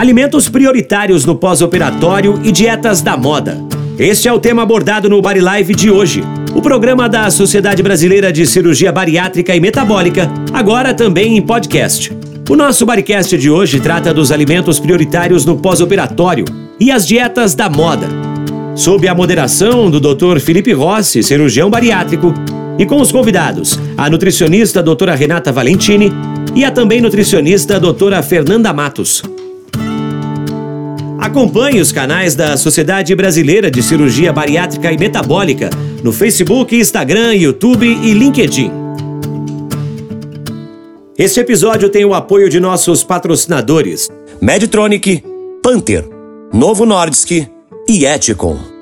alimentos prioritários no pós-operatório e dietas da moda. Este é o tema abordado no Bari Live de hoje, o programa da Sociedade Brasileira de Cirurgia Bariátrica e Metabólica, agora também em podcast. O nosso Baricast de hoje trata dos alimentos prioritários no pós-operatório e as dietas da moda. Sob a moderação do Dr. Felipe Rossi, cirurgião bariátrico, e com os convidados, a nutricionista doutora Renata Valentini e a também nutricionista doutora Fernanda Matos. Acompanhe os canais da Sociedade Brasileira de Cirurgia Bariátrica e Metabólica no Facebook, Instagram, YouTube e LinkedIn. Este episódio tem o apoio de nossos patrocinadores: Medtronic, Panther, Novo Nordisk e Eticon.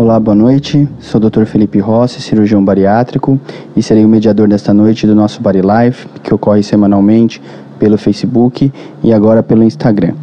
Olá, boa noite. Sou o Dr. Felipe Rossi, cirurgião bariátrico, e serei o mediador desta noite do nosso Body Life, que ocorre semanalmente pelo Facebook e agora pelo Instagram.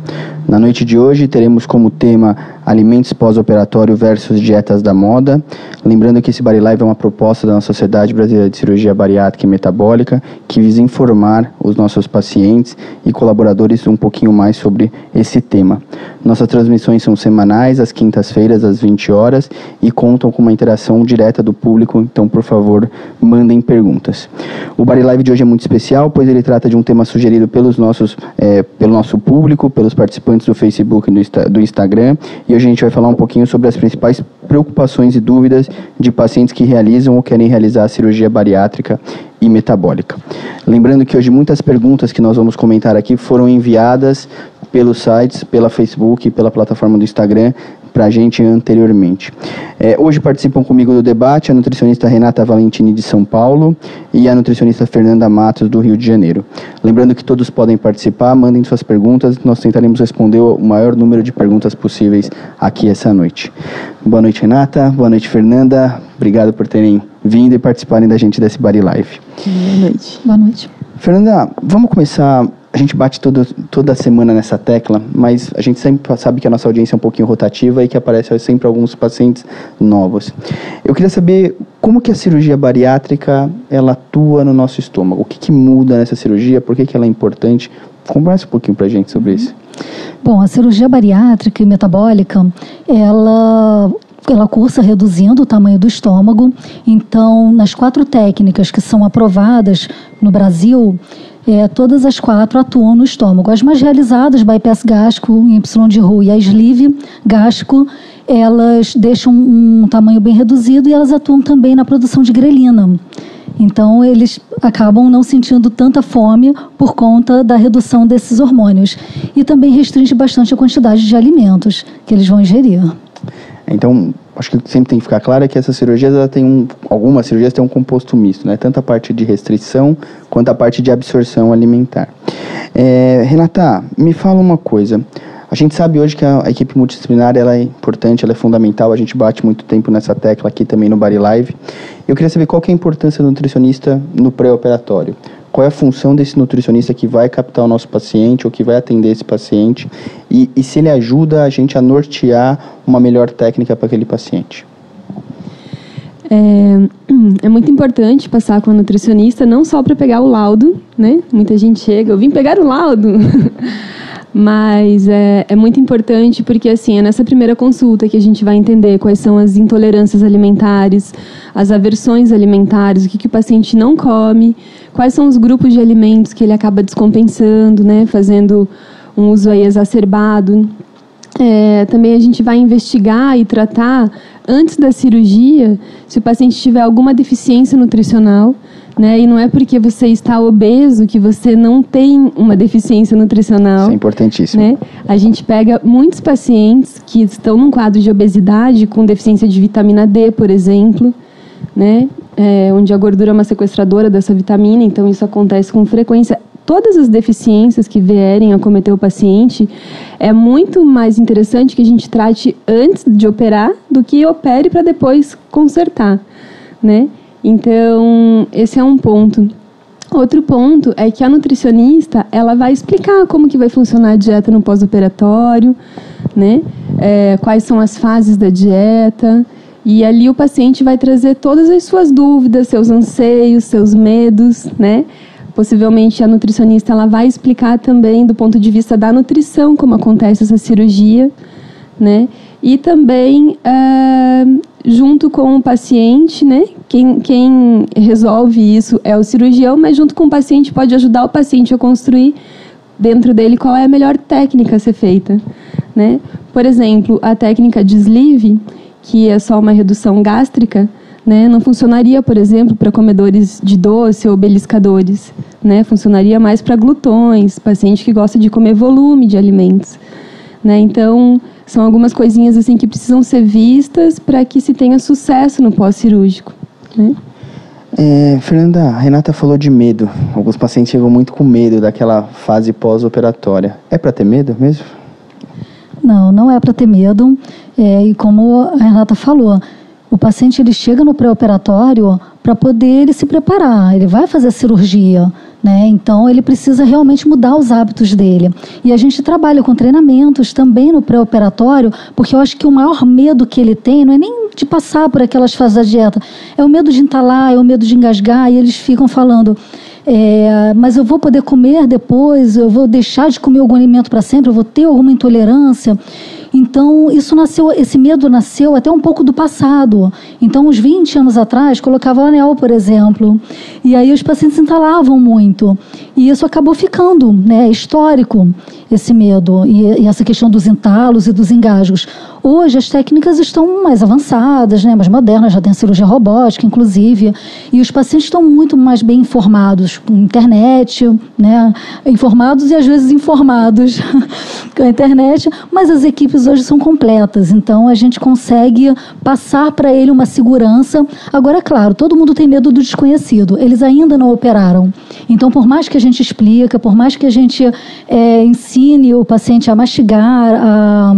Na noite de hoje teremos como tema alimentos pós-operatório versus dietas da moda. Lembrando que esse Body Live é uma proposta da Sociedade Brasileira de Cirurgia Bariátrica e Metabólica que visa informar os nossos pacientes e colaboradores um pouquinho mais sobre esse tema. Nossas transmissões são semanais, às quintas-feiras, às 20 horas, e contam com uma interação direta do público, então, por favor, mandem perguntas. O Body Live de hoje é muito especial, pois ele trata de um tema sugerido pelos nossos, é, pelo nosso público, pelos participantes do Facebook e do Instagram, e hoje a gente vai falar um pouquinho sobre as principais preocupações e dúvidas de pacientes que realizam ou querem realizar a cirurgia bariátrica e metabólica. Lembrando que hoje muitas perguntas que nós vamos comentar aqui foram enviadas pelos sites, pela Facebook e pela plataforma do Instagram para a gente anteriormente. É, hoje participam comigo do debate a nutricionista Renata Valentini de São Paulo e a nutricionista Fernanda Matos do Rio de Janeiro. Lembrando que todos podem participar, mandem suas perguntas, nós tentaremos responder o maior número de perguntas possíveis aqui essa noite. Boa noite, Renata. Boa noite, Fernanda. Obrigado por terem vindo e participarem da gente desse Body Life. Boa noite. Boa noite. Fernanda, vamos começar a gente bate todo, toda semana nessa tecla, mas a gente sempre sabe que a nossa audiência é um pouquinho rotativa e que aparece sempre alguns pacientes novos. Eu queria saber como que a cirurgia bariátrica ela atua no nosso estômago. O que, que muda nessa cirurgia? Por que, que ela é importante? Conversa um pouquinho para a gente sobre isso. Bom, a cirurgia bariátrica e metabólica, ela ela cursa reduzindo o tamanho do estômago. Então, nas quatro técnicas que são aprovadas no Brasil, é, todas as quatro atuam no estômago. As mais realizadas, bypass gástrico, Y de Roux e a sleeve gástrico, elas deixam um tamanho bem reduzido e elas atuam também na produção de grelina. Então, eles acabam não sentindo tanta fome por conta da redução desses hormônios. E também restringe bastante a quantidade de alimentos que eles vão ingerir. Então, acho que sempre tem que ficar claro que essas cirurgias, ela tem um, algumas cirurgias têm um composto misto, né? Tanto a parte de restrição quanto a parte de absorção alimentar. É, Renata, me fala uma coisa. A gente sabe hoje que a, a, equipe multidisciplinar ela é importante, ela é fundamental. A gente bate muito tempo nessa tecla aqui também no Body Live. Eu queria saber qual que é a importância do nutricionista no pré-operatório qual é a função desse nutricionista que vai captar o nosso paciente ou que vai atender esse paciente e, e se ele ajuda a gente a nortear uma melhor técnica para aquele paciente. É, é, muito importante passar com a nutricionista, não só para pegar o laudo, né? Muita gente chega, eu vim pegar o laudo. Mas é, é, muito importante porque, assim, é nessa primeira consulta que a gente vai entender quais são as intolerâncias alimentares, as aversões alimentares, o que, que o paciente não come, quais são os grupos de alimentos que ele acaba descompensando, né, fazendo um uso aí exacerbado. É, também a gente vai investigar e tratar antes da cirurgia se o paciente tiver alguma deficiência nutricional né? E não é porque você está obeso que você não tem uma deficiência nutricional. Isso é importantíssimo. Né? A gente pega muitos pacientes que estão num quadro de obesidade com deficiência de vitamina D, por exemplo, né? É, onde a gordura é uma sequestradora dessa vitamina, então isso acontece com frequência. Todas as deficiências que vierem a cometer o paciente, é muito mais interessante que a gente trate antes de operar do que opere para depois consertar, né? Então, esse é um ponto. Outro ponto é que a nutricionista ela vai explicar como que vai funcionar a dieta no pós-operatório, né? É, quais são as fases da dieta E ali o paciente vai trazer todas as suas dúvidas, seus anseios, seus medos, né? Possivelmente a nutricionista ela vai explicar também do ponto de vista da nutrição como acontece essa cirurgia, né? E também uh, junto com o paciente, né? Quem, quem resolve isso é o cirurgião, mas junto com o paciente pode ajudar o paciente a construir dentro dele qual é a melhor técnica a ser feita, né? Por exemplo, a técnica de sleeve que é só uma redução gástrica, né, não funcionaria, por exemplo, para comedores de doce ou beliscadores. Né? Funcionaria mais para glutões, paciente que gosta de comer volume de alimentos. Né? Então, são algumas coisinhas assim que precisam ser vistas para que se tenha sucesso no pós-cirúrgico. É, Fernanda, a Renata falou de medo. Alguns pacientes chegam muito com medo daquela fase pós-operatória. É para ter medo mesmo? Não, não é para ter medo. É, e como a Renata falou, o paciente ele chega no pré-operatório para poder ele se preparar, ele vai fazer a cirurgia, né? Então ele precisa realmente mudar os hábitos dele. E a gente trabalha com treinamentos também no pré-operatório, porque eu acho que o maior medo que ele tem não é nem de passar por aquelas fases da dieta, é o medo de entalar, é o medo de engasgar, e eles ficam falando. É, mas eu vou poder comer depois, eu vou deixar de comer algum alimento para sempre, eu vou ter alguma intolerância. Então, isso nasceu, esse medo nasceu até um pouco do passado. Então, uns 20 anos atrás, colocava o anel, por exemplo. E aí os pacientes entalavam muito. E isso acabou ficando, né, histórico, esse medo. E, e essa questão dos entalos e dos engasgos. Hoje as técnicas estão mais avançadas, né, mais modernas, já tem cirurgia robótica, inclusive, e os pacientes estão muito mais bem informados com internet, né, informados e às vezes informados com a internet, mas as equipes hoje são completas, então a gente consegue passar para ele uma segurança. Agora, claro, todo mundo tem medo do desconhecido, eles ainda não operaram. Então, por mais que a gente explica, por mais que a gente é, ensine o paciente a mastigar, a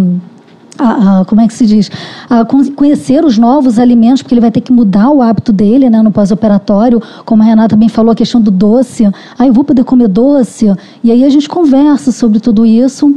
a, a, como é que se diz? A conhecer os novos alimentos, porque ele vai ter que mudar o hábito dele né, no pós-operatório. Como a Renata bem falou, a questão do doce. Ah, eu vou poder comer doce. E aí a gente conversa sobre tudo isso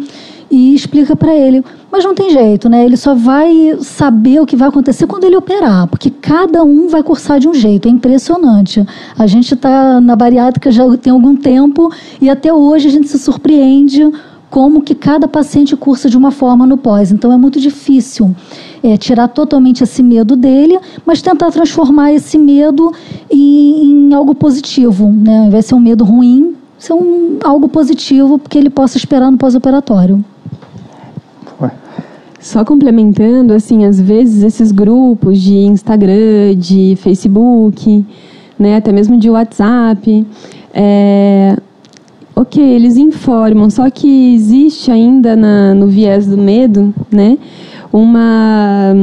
e explica para ele. Mas não tem jeito, né? Ele só vai saber o que vai acontecer quando ele operar, porque cada um vai cursar de um jeito. É impressionante. A gente está na bariátrica já tem algum tempo e até hoje a gente se surpreende como que cada paciente cursa de uma forma no pós. Então é muito difícil é, tirar totalmente esse medo dele, mas tentar transformar esse medo em, em algo positivo, né? Ao invés de ser um medo ruim, ser um, algo positivo que ele possa esperar no pós-operatório. Só complementando, assim, às vezes esses grupos de Instagram, de Facebook, né, até mesmo de WhatsApp, é, ok, eles informam, só que existe ainda na, no viés do medo, né, uma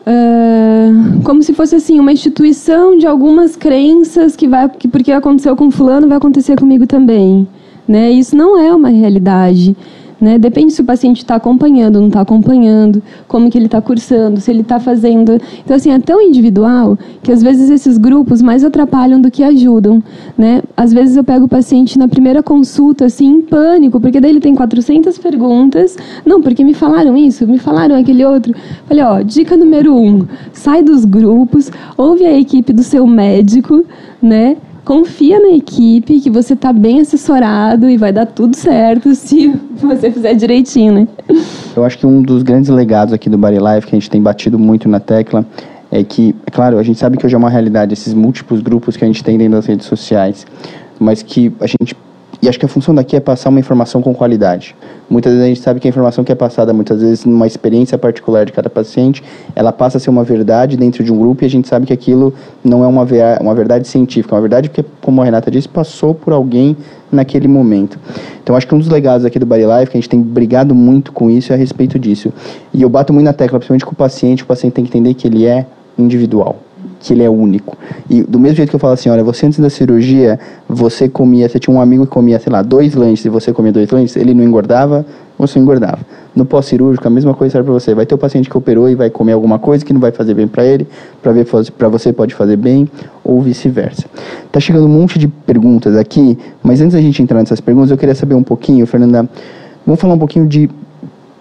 uh, como se fosse assim uma instituição de algumas crenças que vai que porque aconteceu com fulano vai acontecer comigo também, né? Isso não é uma realidade. Né? Depende se o paciente está acompanhando, não está acompanhando, como que ele está cursando, se ele está fazendo. Então, assim, é tão individual que às vezes esses grupos mais atrapalham do que ajudam. Né? Às vezes eu pego o paciente na primeira consulta, assim, em pânico, porque daí ele tem 400 perguntas. Não, porque me falaram isso, me falaram aquele outro. Falei, ó, dica número um, sai dos grupos, ouve a equipe do seu médico, né? Confia na equipe que você está bem assessorado e vai dar tudo certo se você fizer direitinho, né? Eu acho que um dos grandes legados aqui do Body Life, que a gente tem batido muito na tecla, é que, é claro, a gente sabe que hoje é uma realidade esses múltiplos grupos que a gente tem dentro das redes sociais, mas que a gente e acho que a função daqui é passar uma informação com qualidade. Muitas vezes a gente sabe que a informação que é passada, muitas vezes numa experiência particular de cada paciente, ela passa a ser uma verdade dentro de um grupo e a gente sabe que aquilo não é uma, uma verdade científica, é uma verdade porque, como a Renata disse, passou por alguém naquele momento. Então acho que um dos legados aqui do Body Life, que a gente tem brigado muito com isso, é a respeito disso. E eu bato muito na tecla, principalmente com o paciente, o paciente tem que entender que ele é individual que ele é único. E do mesmo jeito que eu falo assim, olha, você antes da cirurgia, você comia, você tinha um amigo que comia, sei lá, dois lanches e você comia dois lanches, ele não engordava, você engordava. No pós-cirúrgico, a mesma coisa serve para você. Vai ter o paciente que operou e vai comer alguma coisa que não vai fazer bem para ele, para você pode fazer bem ou vice-versa. Tá chegando um monte de perguntas aqui, mas antes da gente entrar nessas perguntas, eu queria saber um pouquinho, Fernanda, vamos falar um pouquinho de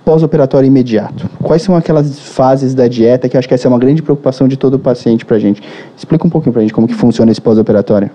pós-operatório imediato? Quais são aquelas fases da dieta que acho que essa é uma grande preocupação de todo paciente para a gente? Explica um pouquinho para a gente como que funciona esse pós-operatório.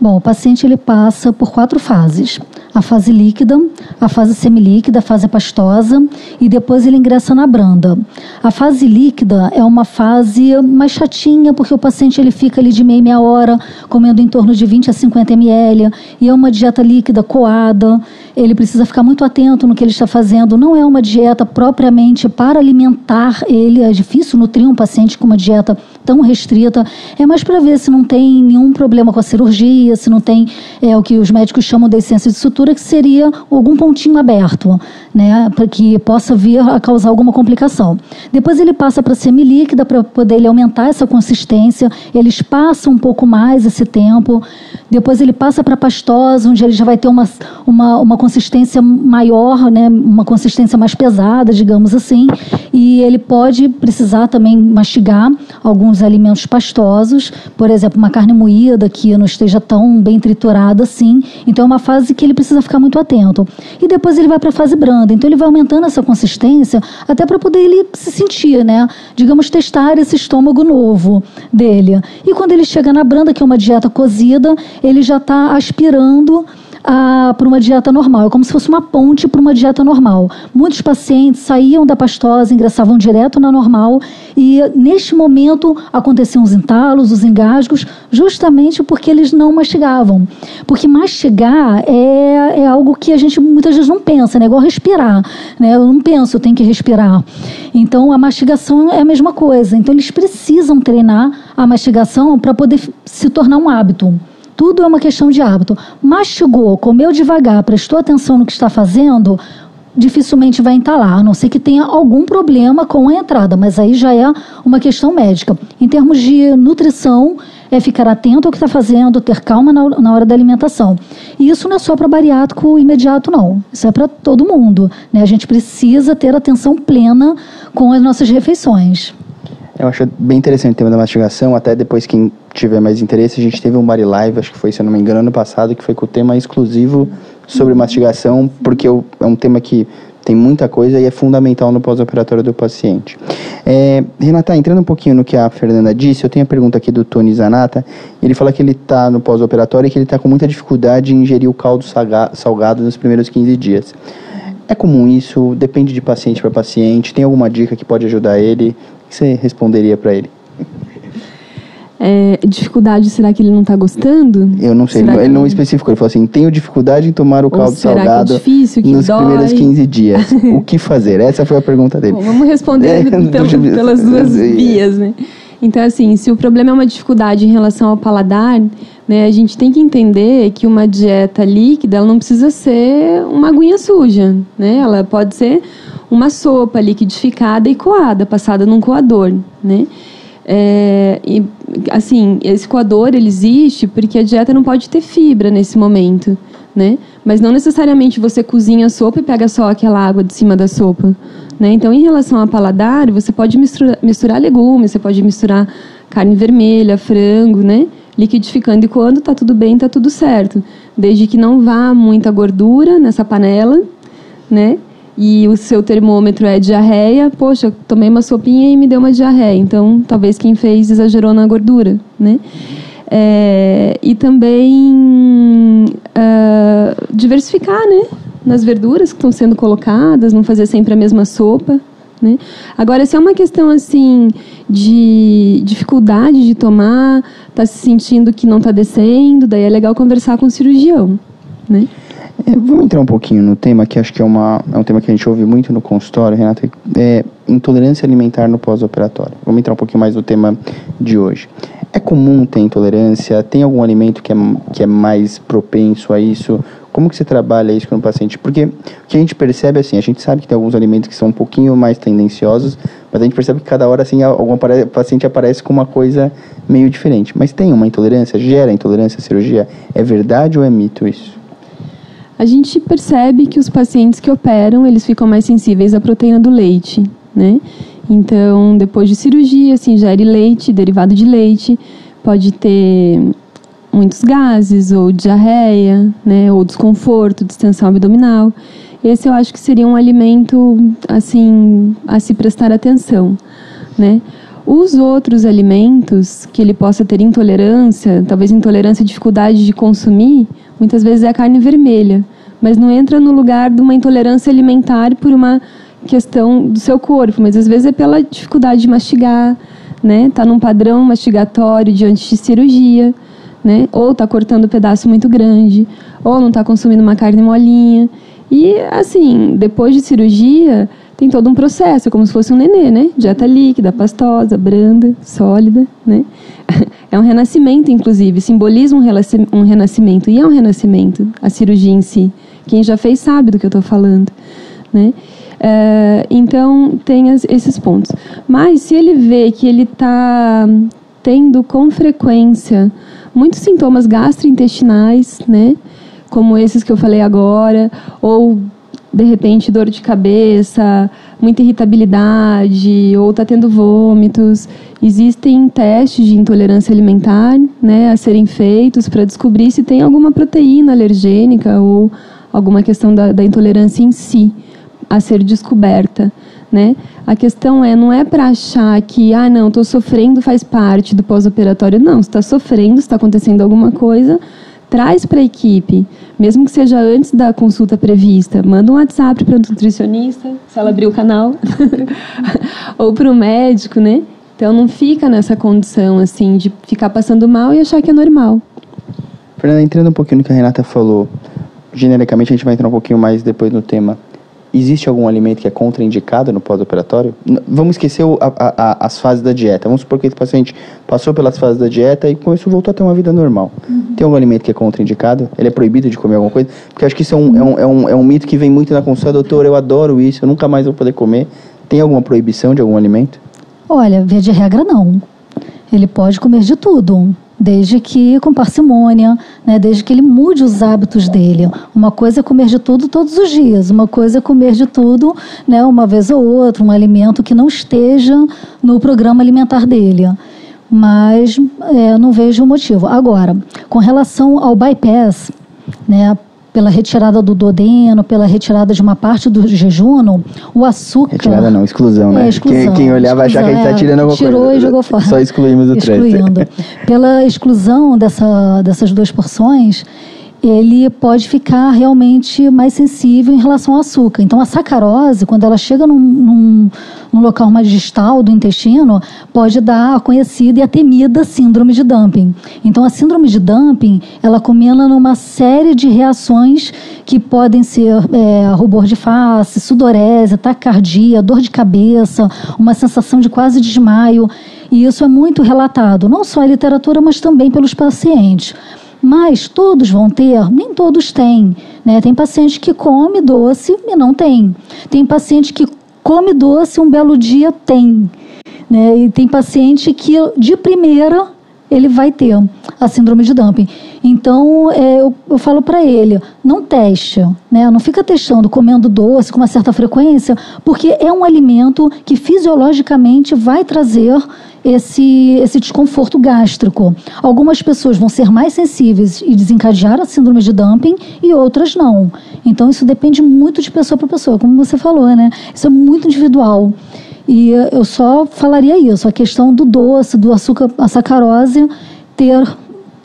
Bom, o paciente ele passa por quatro fases a fase líquida, a fase semilíquida, a fase pastosa e depois ele ingressa na branda. A fase líquida é uma fase mais chatinha porque o paciente ele fica ali de meia meia hora comendo em torno de 20 a 50 ml e é uma dieta líquida coada. Ele precisa ficar muito atento no que ele está fazendo. Não é uma dieta propriamente para alimentar ele. É difícil nutrir um paciente com uma dieta tão restrita. É mais para ver se não tem nenhum problema com a cirurgia, se não tem é, o que os médicos chamam de essência de sutura que seria algum pontinho aberto, né, para que possa vir a causar alguma complicação. Depois ele passa para semilíquida para poder ele aumentar essa consistência. Eles passam um pouco mais esse tempo. Depois ele passa para pastosa, onde ele já vai ter uma, uma, uma consistência maior, né, uma consistência mais pesada, digamos assim. E ele pode precisar também mastigar alguns alimentos pastosos, por exemplo, uma carne moída que não esteja tão bem triturada assim. Então é uma fase que ele precisa ficar muito atento. E depois ele vai para a fase Então ele vai aumentando essa consistência até para poder ele se sentir, né? Digamos, testar esse estômago novo dele. E quando ele chega na branda, que é uma dieta cozida, ele já está aspirando para uma dieta normal. É como se fosse uma ponte para uma dieta normal. Muitos pacientes saíam da pastosa, ingressavam direto na normal e neste momento aconteciam os entalos, os engasgos, justamente porque eles não mastigavam. Porque mastigar é, é algo que a gente muitas vezes não pensa, né? É igual respirar. Né? Eu não penso, eu tenho que respirar. Então a mastigação é a mesma coisa. Então eles precisam treinar a mastigação para poder se tornar um hábito. Tudo é uma questão de hábito. Mastigou, comeu devagar, prestou atenção no que está fazendo, dificilmente vai entalar, a não ser que tenha algum problema com a entrada, mas aí já é uma questão médica. Em termos de nutrição, é ficar atento ao que está fazendo, ter calma na, hora da alimentação. E isso não é só para bariátrico imediato, não. Isso é para todo mundo. Né? A gente precisa ter atenção plena com as nossas refeições. Eu acho bem interessante o tema da mastigação. Até depois, quem tiver mais interesse, a gente teve um Body Live, acho que foi, se eu não me engano, ano passado, que foi com o tema exclusivo sobre mastigação, porque é um tema que tem muita coisa e é fundamental no pós-operatório do paciente. É, Renata, entrando um pouquinho no que a Fernanda disse, eu tenho a pergunta aqui do Tony Zanata. Ele fala que ele está no pós-operatório e que ele está com muita dificuldade em ingerir o caldo salgado nos primeiros 15 dias. É comum isso? Depende de paciente para paciente? Tem alguma dica que pode ajudar ele? Que você responderia para ele? É, dificuldade, será que ele não está gostando? Eu não sei, ele, ele não especificou. Ele falou assim: tenho dificuldade em tomar o caldo salgado que é difícil, que nos dói? primeiros 15 dias. o que fazer? Essa foi a pergunta dele. Bom, vamos responder é, pelo, pelas duas vias, né? Então, assim, se o problema é uma dificuldade em relação ao paladar, né, a gente tem que entender que uma dieta líquida ela não precisa ser uma aguinha suja, né? Ela pode ser uma sopa liquidificada e coada, passada num coador, né? É, e, assim, esse coador ele existe porque a dieta não pode ter fibra nesse momento, né? Mas não necessariamente você cozinha a sopa e pega só aquela água de cima da sopa, né? Então, em relação ao paladar, você pode misturar, misturar legumes, você pode misturar carne vermelha, frango, né? Liquidificando e quando tá tudo bem, tá tudo certo, desde que não vá muita gordura nessa panela, né? e o seu termômetro é diarreia, poxa, tomei uma sopinha e me deu uma diarreia. Então, talvez quem fez exagerou na gordura, né? É, e também uh, diversificar, né? Nas verduras que estão sendo colocadas, não fazer sempre a mesma sopa, né? Agora, se é uma questão assim de dificuldade de tomar, está se sentindo que não está descendo, daí é legal conversar com o cirurgião, né? É, vamos entrar um pouquinho no tema que acho que é, uma, é um tema que a gente ouve muito no consultório, Renata, é intolerância alimentar no pós-operatório. Vamos entrar um pouquinho mais no tema de hoje. É comum ter intolerância? Tem algum alimento que é, que é mais propenso a isso? Como que você trabalha isso com o paciente? Porque o que a gente percebe assim, a gente sabe que tem alguns alimentos que são um pouquinho mais tendenciosos, mas a gente percebe que cada hora assim algum paciente aparece com uma coisa meio diferente. Mas tem uma intolerância? Gera intolerância à cirurgia? É verdade ou é mito isso? A gente percebe que os pacientes que operam, eles ficam mais sensíveis à proteína do leite, né? Então, depois de cirurgia, se ingere leite, derivado de leite, pode ter muitos gases ou diarreia, né, ou desconforto, distensão abdominal. esse eu acho que seria um alimento assim a se prestar atenção, né? Os outros alimentos que ele possa ter intolerância, talvez intolerância, dificuldade de consumir, muitas vezes é a carne vermelha, mas não entra no lugar de uma intolerância alimentar por uma questão do seu corpo, mas às vezes é pela dificuldade de mastigar, né? Tá num padrão mastigatório diante de cirurgia, né? Ou tá cortando um pedaço muito grande, ou não tá consumindo uma carne molinha. E assim, depois de cirurgia, tem todo um processo, como se fosse um nenê, né? Dieta líquida, pastosa, branda, sólida, né? É um renascimento, inclusive, simboliza um renascimento, e é um renascimento, a cirurgia em si. Quem já fez sabe do que eu estou falando, né? É, então, tem as, esses pontos. Mas, se ele vê que ele está tendo com frequência muitos sintomas gastrointestinais, né? Como esses que eu falei agora, ou de repente dor de cabeça, muita irritabilidade ou está tendo vômitos. Existem testes de intolerância alimentar né, a serem feitos para descobrir se tem alguma proteína alergênica ou alguma questão da, da intolerância em si a ser descoberta. Né? A questão é, não é para achar que, ah, não, estou sofrendo, faz parte do pós-operatório. Não, está sofrendo, está acontecendo alguma coisa, traz para a equipe, mesmo que seja antes da consulta prevista, manda um WhatsApp para o nutricionista, se ela abrir o canal, ou para o médico, né? Então não fica nessa condição assim de ficar passando mal e achar que é normal. Fernanda, entrando um pouquinho no que a Renata falou, genericamente a gente vai entrar um pouquinho mais depois no tema existe algum alimento que é contraindicado no pós-operatório? Vamos esquecer o, a, a, as fases da dieta. Vamos supor que esse paciente passou pelas fases da dieta e com isso voltou a ter uma vida normal. Uhum. Tem algum alimento que é contraindicado? Ele é proibido de comer alguma coisa? Porque acho que isso é um, é um, é um, é um mito que vem muito na consulta. Doutor, eu adoro isso, eu nunca mais vou poder comer. Tem alguma proibição de algum alimento? Olha, via de regra não. Ele pode comer de tudo desde que com parcimônia, né, desde que ele mude os hábitos dele. Uma coisa é comer de tudo todos os dias, uma coisa é comer de tudo, né, uma vez ou outra, um alimento que não esteja no programa alimentar dele. Mas é, não vejo motivo. Agora, com relação ao bypass, né, pela retirada do duodeno, pela retirada de uma parte do jejum, o açúcar... Retirada não, exclusão, né? É, exclusão, quem, quem olhar vai achar que a gente está tirando alguma tirou coisa. Tirou e jogou fora. Só excluímos o Excluindo. Pela exclusão dessa, dessas duas porções, ele pode ficar realmente mais sensível em relação ao açúcar. Então, a sacarose, quando ela chega num, num, num local mais distal do intestino, pode dar a conhecida e a temida síndrome de dumping. Então, a síndrome de dumping, ela combina numa série de reações que podem ser é, rubor de face, sudorese, taquicardia, dor de cabeça, uma sensação de quase desmaio. E isso é muito relatado, não só em literatura, mas também pelos pacientes. Mas todos vão ter? Nem todos têm. Né? Tem paciente que come doce e não tem. Tem paciente que come doce um belo dia tem. Né? E tem paciente que de primeira ele vai ter a síndrome de dumping. Então, é, eu, eu falo para ele, não teste, né? não fica testando, comendo doce com uma certa frequência, porque é um alimento que fisiologicamente vai trazer esse, esse desconforto gástrico. Algumas pessoas vão ser mais sensíveis e desencadear a síndrome de dumping e outras não. Então, isso depende muito de pessoa para pessoa, como você falou, né? Isso é muito individual. E eu só falaria isso, a questão do doce, do açúcar, a sacarose, ter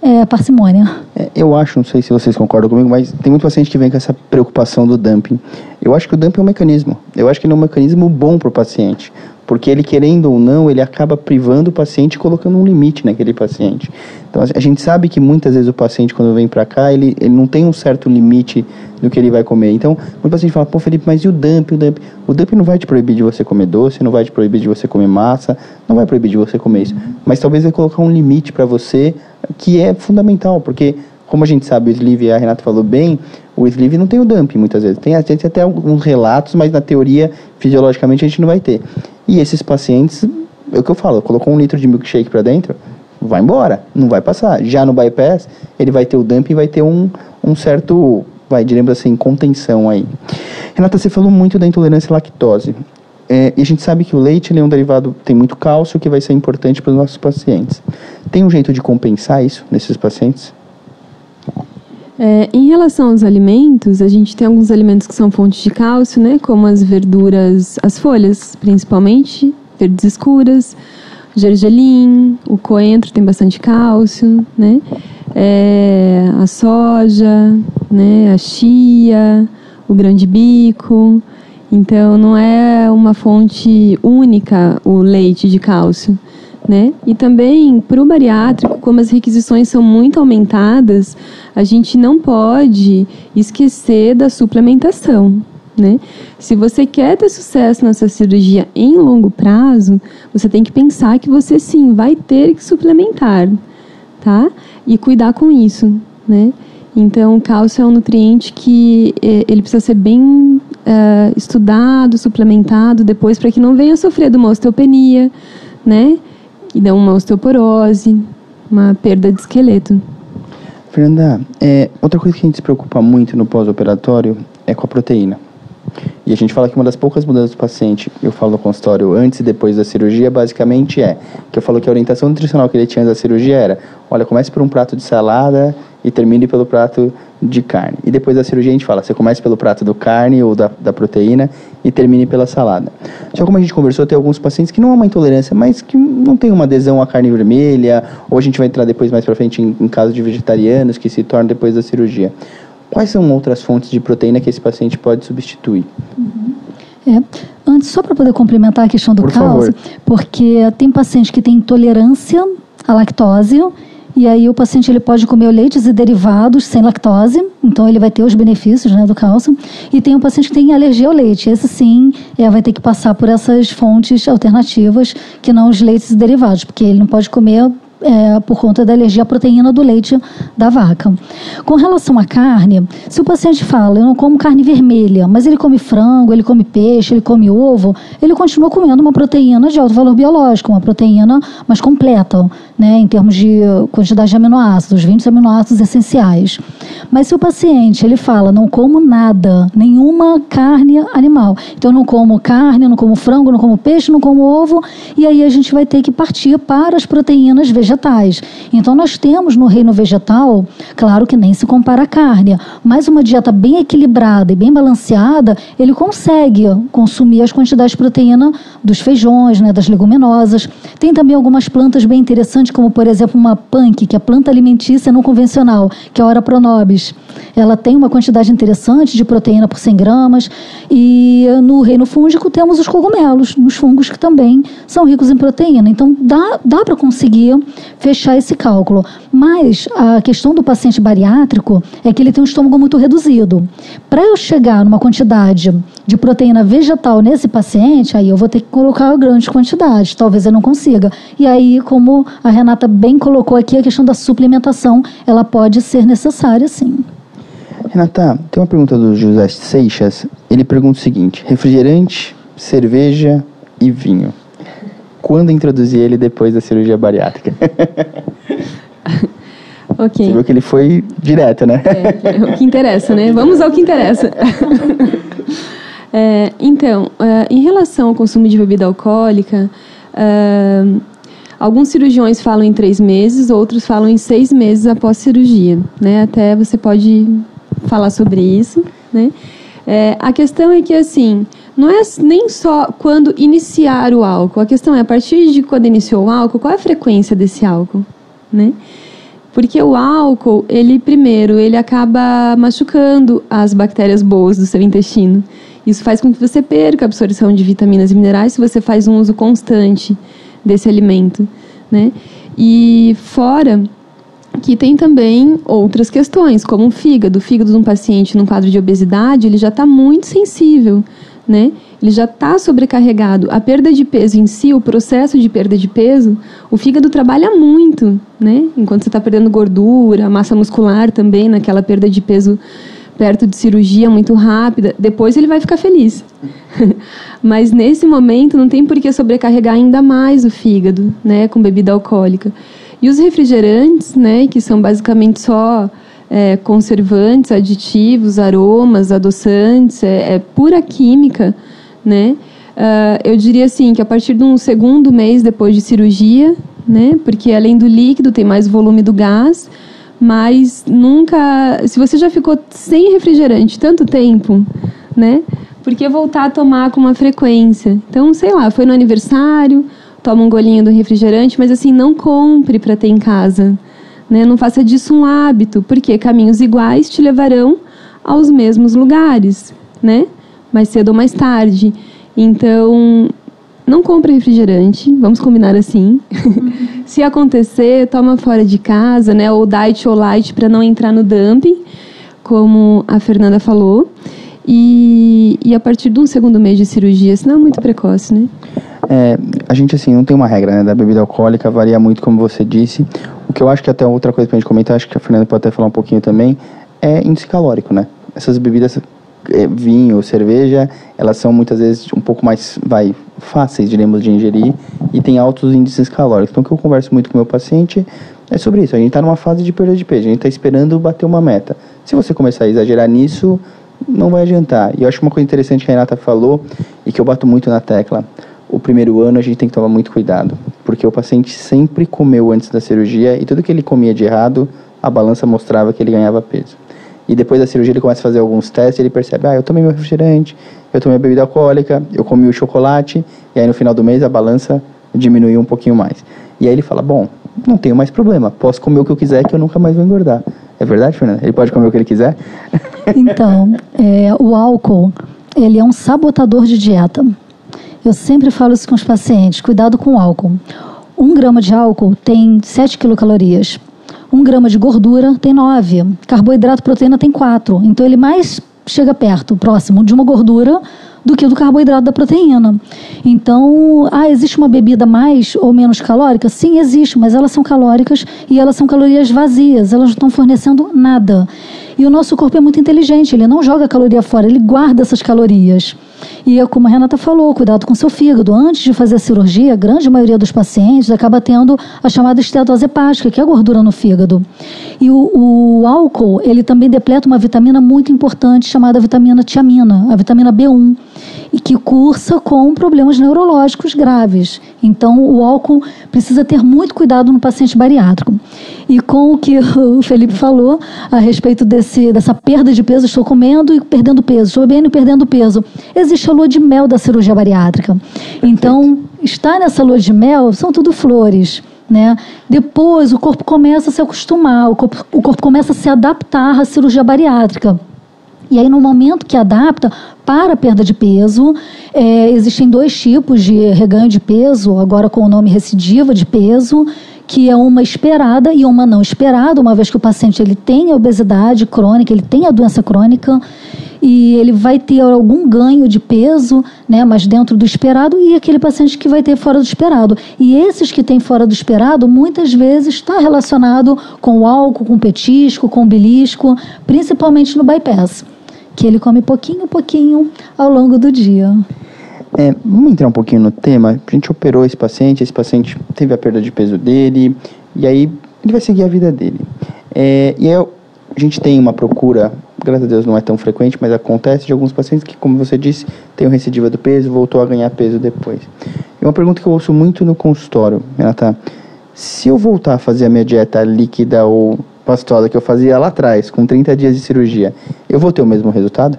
é, parcimônia. É, eu acho, não sei se vocês concordam comigo, mas tem muito paciente que vem com essa preocupação do dumping. Eu acho que o dumping é um mecanismo. Eu acho que ele é um mecanismo bom para o paciente. Porque ele, querendo ou não, ele acaba privando o paciente e colocando um limite naquele paciente. Então, a gente sabe que muitas vezes o paciente, quando vem para cá, ele, ele não tem um certo limite do que ele vai comer. Então, o paciente fala, pô, Felipe, mas e o dump, o dump? O dump não vai te proibir de você comer doce, não vai te proibir de você comer massa, não vai proibir de você comer isso. Mas talvez vai colocar um limite para você que é fundamental, porque como a gente sabe, o sleeve, a Renata falou bem, o sleeve não tem o dumping muitas vezes. Tem, tem até alguns relatos, mas na teoria, fisiologicamente, a gente não vai ter. E esses pacientes, é o que eu falo, colocou um litro de milkshake para dentro, vai embora, não vai passar. Já no bypass, ele vai ter o dumping e vai ter um, um certo, vai, diremos assim, contenção aí. Renata, você falou muito da intolerância à lactose. É, e a gente sabe que o leite é um derivado, tem muito cálcio, que vai ser importante para os nossos pacientes. Tem um jeito de compensar isso nesses pacientes? É, em relação aos alimentos, a gente tem alguns alimentos que são fontes de cálcio, né? Como as verduras, as folhas, principalmente, verdes escuras, gergelim, o coentro tem bastante cálcio, né? É, a soja, né? A chia, o grande bico. Então, não é uma fonte única o leite de cálcio. Né? E também para o bariátrico, como as requisições são muito aumentadas, a gente não pode esquecer da suplementação. Né? Se você quer ter sucesso nessa cirurgia em longo prazo, você tem que pensar que você sim vai ter que suplementar, tá? E cuidar com isso, né? Então, o cálcio é um nutriente que eh, ele precisa ser bem uh, estudado, suplementado depois para que não venha sofrer de uma osteopenia, né? E dá uma osteoporose, uma perda de esqueleto. Fernanda, é, outra coisa que a gente se preocupa muito no pós-operatório é com a proteína. E a gente fala que uma das poucas mudanças do paciente, eu falo no consultório antes e depois da cirurgia, basicamente é que eu falo que a orientação nutricional que ele tinha da cirurgia era: olha, comece por um prato de salada e termine pelo prato de carne. E depois da cirurgia a gente fala: você comece pelo prato do carne ou da, da proteína e termine pela salada. Só como a gente conversou, tem alguns pacientes que não há uma intolerância, mas que não tem uma adesão à carne vermelha, ou a gente vai entrar depois mais para frente em, em casos de vegetarianos que se tornam depois da cirurgia. Quais são outras fontes de proteína que esse paciente pode substituir? É. Antes, só para poder complementar a questão do Por cálcio, favor. porque tem paciente que tem intolerância à lactose, e aí o paciente ele pode comer leites e derivados sem lactose, então ele vai ter os benefícios né, do cálcio. E tem um paciente que tem alergia ao leite, esse sim é, vai ter que passar por essas fontes alternativas que não os leites e derivados, porque ele não pode comer é, por conta da alergia à proteína do leite da vaca. Com relação à carne, se o paciente fala, eu não como carne vermelha, mas ele come frango, ele come peixe, ele come ovo, ele continua comendo uma proteína de alto valor biológico, uma proteína mais completa, né, em termos de quantidade de aminoácidos, 20 aminoácidos essenciais. Mas se o paciente ele fala, não como nada, nenhuma carne animal, então não como carne, não como frango, não como peixe, não como ovo, e aí a gente vai ter que partir para as proteínas vegetais. Então nós temos no reino vegetal, claro que nem se compara à carne, mas uma dieta bem equilibrada e bem balanceada, ele consegue consumir as quantidades de proteína dos feijões, né, das leguminosas. Tem também algumas plantas bem interessantes, como por exemplo uma punk, que é planta alimentícia não convencional, que é a Ora pronobis. Ela tem uma quantidade interessante de proteína por 100 gramas. E no reino fúngico temos os cogumelos, nos fungos que também são ricos em proteína. Então dá, dá para conseguir fechar esse cálculo. Mas a questão do paciente bariátrico é que ele tem um estômago muito reduzido. Para eu chegar numa quantidade de proteína vegetal nesse paciente, aí eu vou ter que colocar grandes quantidades. Talvez eu não consiga. E aí, como a Renata bem colocou aqui, a questão da suplementação, ela pode ser necessária, sim. Renata, tem uma pergunta do José Seixas. Ele pergunta o seguinte: refrigerante, cerveja e vinho. Quando introduzir ele depois da cirurgia bariátrica? Ok. Você viu que ele foi direto, né? É, o que interessa, né? Vamos ao que interessa. É, então, é, em relação ao consumo de bebida alcoólica, é, alguns cirurgiões falam em três meses, outros falam em seis meses após cirurgia. Né? Até você pode falar sobre isso. Né? É, a questão é que, assim, não é nem só quando iniciar o álcool. A questão é, a partir de quando iniciou o álcool, qual é a frequência desse álcool? Né? Porque o álcool, ele primeiro, ele acaba machucando as bactérias boas do seu intestino. Isso faz com que você perca a absorção de vitaminas e minerais se você faz um uso constante desse alimento, né? E fora que tem também outras questões, como o fígado. O fígado de um paciente num quadro de obesidade, ele já está muito sensível, né? Ele já está sobrecarregado. A perda de peso em si, o processo de perda de peso, o fígado trabalha muito, né? Enquanto você está perdendo gordura, massa muscular também, naquela perda de peso perto de cirurgia muito rápida, depois ele vai ficar feliz. Mas nesse momento não tem por que sobrecarregar ainda mais o fígado, né, com bebida alcoólica. E os refrigerantes, né, que são basicamente só é, conservantes, aditivos, aromas, adoçantes, é, é pura química, né? Uh, eu diria assim que a partir de um segundo mês depois de cirurgia, né, porque além do líquido tem mais volume do gás, mas nunca. Se você já ficou sem refrigerante tanto tempo, né? Por que voltar a tomar com uma frequência? Então, sei lá, foi no aniversário, toma um golinho do refrigerante, mas assim, não compre para ter em casa. Né? Não faça disso um hábito, porque caminhos iguais te levarão aos mesmos lugares, né? Mais cedo ou mais tarde. Então, não compre refrigerante, vamos combinar assim. Se acontecer, toma fora de casa, né? Ou diet ou light para não entrar no dumping, como a Fernanda falou. E, e a partir de um segundo mês de cirurgia, senão é muito precoce, né? É, a gente, assim, não tem uma regra, né? Da bebida alcoólica, varia muito, como você disse. O que eu acho que até outra coisa pra gente comentar, acho que a Fernanda pode até falar um pouquinho também, é índice calórico, né? Essas bebidas, é, vinho, cerveja, elas são muitas vezes um pouco mais, vai, fáceis, diremos, de ingerir e tem altos índices calóricos. Então, o que eu converso muito com meu paciente é sobre isso. A gente está numa fase de perda de peso, a gente está esperando bater uma meta. Se você começar a exagerar nisso, não vai adiantar. E eu acho uma coisa interessante que a Renata falou e que eu bato muito na tecla. O primeiro ano a gente tem que tomar muito cuidado, porque o paciente sempre comeu antes da cirurgia e tudo que ele comia de errado, a balança mostrava que ele ganhava peso. E depois da cirurgia ele começa a fazer alguns testes ele percebe, ah, eu tomei meu refrigerante, eu tomei a bebida alcoólica, eu comi o chocolate, e aí no final do mês a balança diminuiu um pouquinho mais. E aí ele fala, bom, não tenho mais problema, posso comer o que eu quiser que eu nunca mais vou engordar. É verdade, Fernanda? Ele pode comer o que ele quiser? Então, é, o álcool, ele é um sabotador de dieta. Eu sempre falo isso com os pacientes, cuidado com o álcool. Um grama de álcool tem 7 quilocalorias. Um grama de gordura tem 9. Carboidrato, proteína tem 4. Então, ele mais chega perto, próximo de uma gordura do que do carboidrato da proteína. Então, ah, existe uma bebida mais ou menos calórica? Sim, existe, mas elas são calóricas e elas são calorias vazias, elas não estão fornecendo nada. E o nosso corpo é muito inteligente, ele não joga caloria fora, ele guarda essas calorias. E é como a Renata falou, cuidado com seu fígado. Antes de fazer a cirurgia, a grande maioria dos pacientes acaba tendo a chamada estetose hepática, que é a gordura no fígado. E o, o álcool, ele também depleta uma vitamina muito importante chamada vitamina tiamina, a vitamina B1, e que cursa com problemas neurológicos graves. Então, o álcool precisa ter muito cuidado no paciente bariátrico. E com o que o Felipe falou a respeito desse, dessa perda de peso, estou comendo e perdendo peso, estou bebendo e perdendo peso. Existe a lua de mel da cirurgia bariátrica. Então, estar nessa lua de mel são tudo flores. Né? Depois o corpo começa a se acostumar, o corpo, o corpo começa a se adaptar à cirurgia bariátrica. E aí, no momento que adapta para a perda de peso, é, existem dois tipos de reganho de peso, agora com o nome recidiva de peso, que é uma esperada e uma não esperada, uma vez que o paciente ele tem a obesidade crônica, ele tem a doença crônica e ele vai ter algum ganho de peso, né, mas dentro do esperado, e aquele paciente que vai ter fora do esperado. E esses que têm fora do esperado, muitas vezes está relacionado com o álcool, com o petisco, com o belisco, principalmente no bypass que ele come pouquinho, pouquinho ao longo do dia. É, vamos entrar um pouquinho no tema. A gente operou esse paciente, esse paciente teve a perda de peso dele, e aí ele vai seguir a vida dele. É, e aí a gente tem uma procura, graças a Deus não é tão frequente, mas acontece de alguns pacientes que, como você disse, tem o recidiva do peso, voltou a ganhar peso depois. E uma pergunta que eu ouço muito no consultório, Renata, se eu voltar a fazer a minha dieta líquida ou pastosa que eu fazia lá atrás, com 30 dias de cirurgia, eu vou ter o mesmo resultado?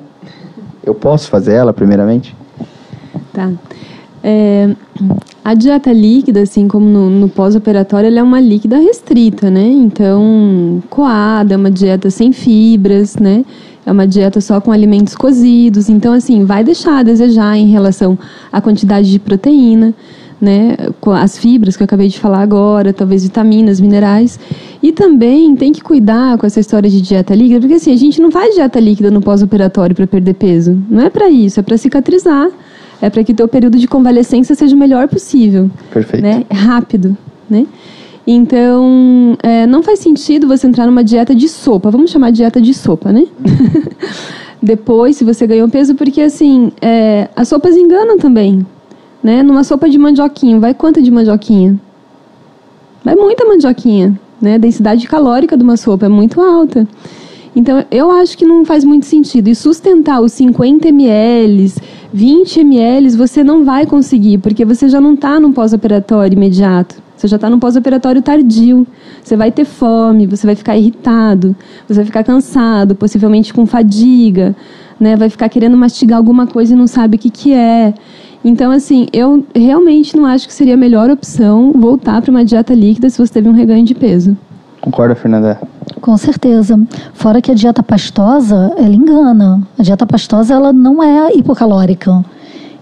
Eu posso fazer ela, primeiramente? Tá. É, a dieta líquida, assim como no, no pós-operatório, ela é uma líquida restrita, né? Então, coada, é uma dieta sem fibras, né? É uma dieta só com alimentos cozidos. Então, assim, vai deixar a desejar em relação à quantidade de proteína né, com as fibras que eu acabei de falar agora, talvez vitaminas, minerais. E também tem que cuidar com essa história de dieta líquida, porque assim, a gente não faz dieta líquida no pós-operatório para perder peso. Não é para isso, é para cicatrizar. É para que o teu período de convalescência seja o melhor possível. Perfeito. Né? Rápido, né? Então, é, não faz sentido você entrar numa dieta de sopa. Vamos chamar de dieta de sopa, né? Depois, se você ganhou peso, porque assim, é, as sopas enganam também. Né? Numa sopa de mandioquinha, vai quanta de mandioquinha? Vai muita mandioquinha, né? A densidade calórica de uma sopa é muito alta. Então, eu acho que não faz muito sentido. E sustentar os 50 ml, 20 ml, você não vai conseguir, porque você já não está no pós-operatório imediato. Você já está no pós-operatório tardio. Você vai ter fome, você vai ficar irritado, você vai ficar cansado, possivelmente com fadiga, né? Vai ficar querendo mastigar alguma coisa e não sabe o que, que é. Então, assim, eu realmente não acho que seria a melhor opção voltar para uma dieta líquida se você teve um reganho de peso. Concorda, Fernanda? Com certeza. Fora que a dieta pastosa, ela engana. A dieta pastosa, ela não é hipocalórica.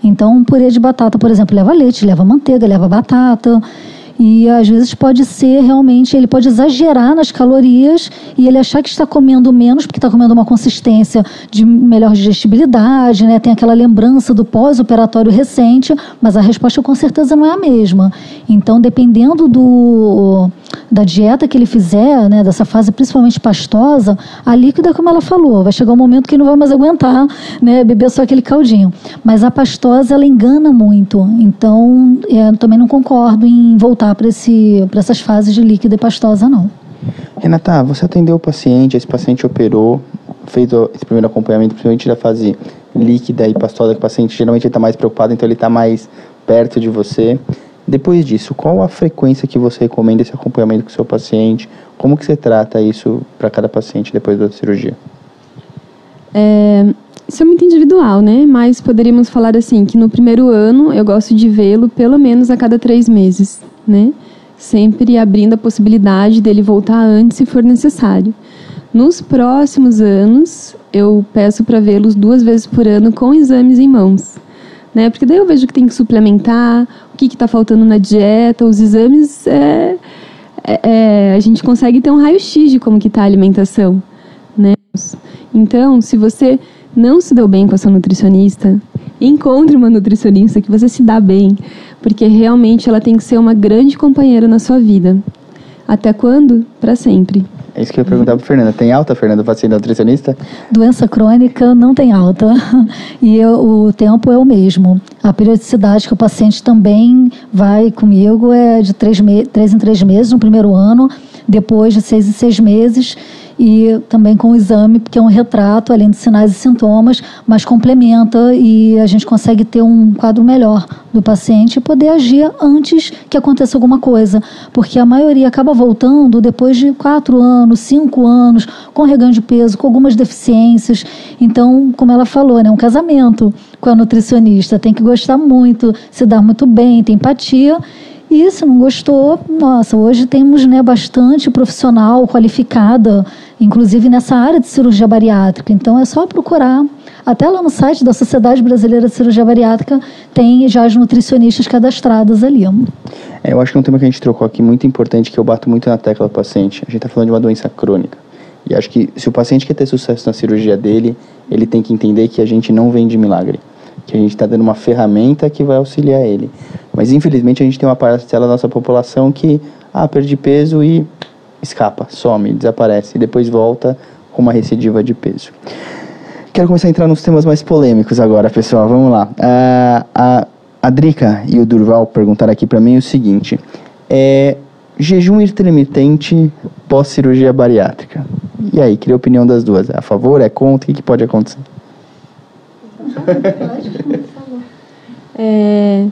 Então, um purê de batata, por exemplo, leva leite, leva manteiga, leva batata. E às vezes pode ser realmente, ele pode exagerar nas calorias e ele achar que está comendo menos, porque está comendo uma consistência de melhor digestibilidade, né? tem aquela lembrança do pós-operatório recente, mas a resposta com certeza não é a mesma. Então, dependendo do, da dieta que ele fizer, né, dessa fase principalmente pastosa, a líquida, como ela falou, vai chegar um momento que não vai mais aguentar né, beber só aquele caldinho. Mas a pastosa, ela engana muito. Então, é, eu também não concordo em voltar voltar para essas fases de líquida e pastosa, não. Renata, você atendeu o paciente, esse paciente operou, fez esse primeiro acompanhamento, principalmente da fase líquida e pastosa, que o paciente geralmente está mais preocupado, então ele está mais perto de você. Depois disso, qual a frequência que você recomenda esse acompanhamento com o seu paciente? Como que você trata isso para cada paciente depois da cirurgia? É, isso é muito individual, né? Mas poderíamos falar assim, que no primeiro ano eu gosto de vê-lo pelo menos a cada três meses né? Sempre abrindo a possibilidade dele voltar antes se for necessário. Nos próximos anos, eu peço para vê-los duas vezes por ano com exames em mãos. Né? Porque daí eu vejo que tem que suplementar, o que está faltando na dieta, os exames, é, é, é, a gente consegue ter um raio-x de como que está a alimentação. Né? Então, se você não se deu bem com a sua nutricionista, encontre uma nutricionista que você se dá bem, porque realmente ela tem que ser uma grande companheira na sua vida. Até quando? Para sempre. É isso que eu ia perguntar para Fernanda. Tem alta, Fernanda, para ser nutricionista? Doença crônica não tem alta. E eu, o tempo é o mesmo. A periodicidade que o paciente também vai comigo é de três, me três em três meses no primeiro ano, depois de seis em seis meses e também com o exame, porque é um retrato, além de sinais e sintomas, mas complementa e a gente consegue ter um quadro melhor do paciente e poder agir antes que aconteça alguma coisa, porque a maioria acaba voltando depois de quatro anos, cinco anos, com reganho de peso, com algumas deficiências. Então, como ela falou, né, um casamento com a nutricionista tem que gostar muito, se dar muito bem, ter empatia se não gostou, nossa, hoje temos né, bastante profissional qualificada, inclusive nessa área de cirurgia bariátrica. Então é só procurar. Até lá no site da Sociedade Brasileira de Cirurgia Bariátrica tem já as nutricionistas cadastradas ali. É, eu acho que é um tema que a gente trocou aqui muito importante, que eu bato muito na tecla do paciente. A gente está falando de uma doença crônica. E acho que se o paciente quer ter sucesso na cirurgia dele, ele tem que entender que a gente não vem de milagre que a gente está dando uma ferramenta que vai auxiliar ele. Mas infelizmente a gente tem uma parcela da nossa população que, ah, perde peso e escapa, some, desaparece e depois volta com uma recidiva de peso. Quero começar a entrar nos temas mais polêmicos agora, pessoal. Vamos lá. Uh, a, a Drica e o Durval perguntaram aqui para mim o seguinte: é, jejum intermitente pós-cirurgia bariátrica. E aí, queria a opinião das duas. É a favor? É contra? O que, que pode acontecer? É,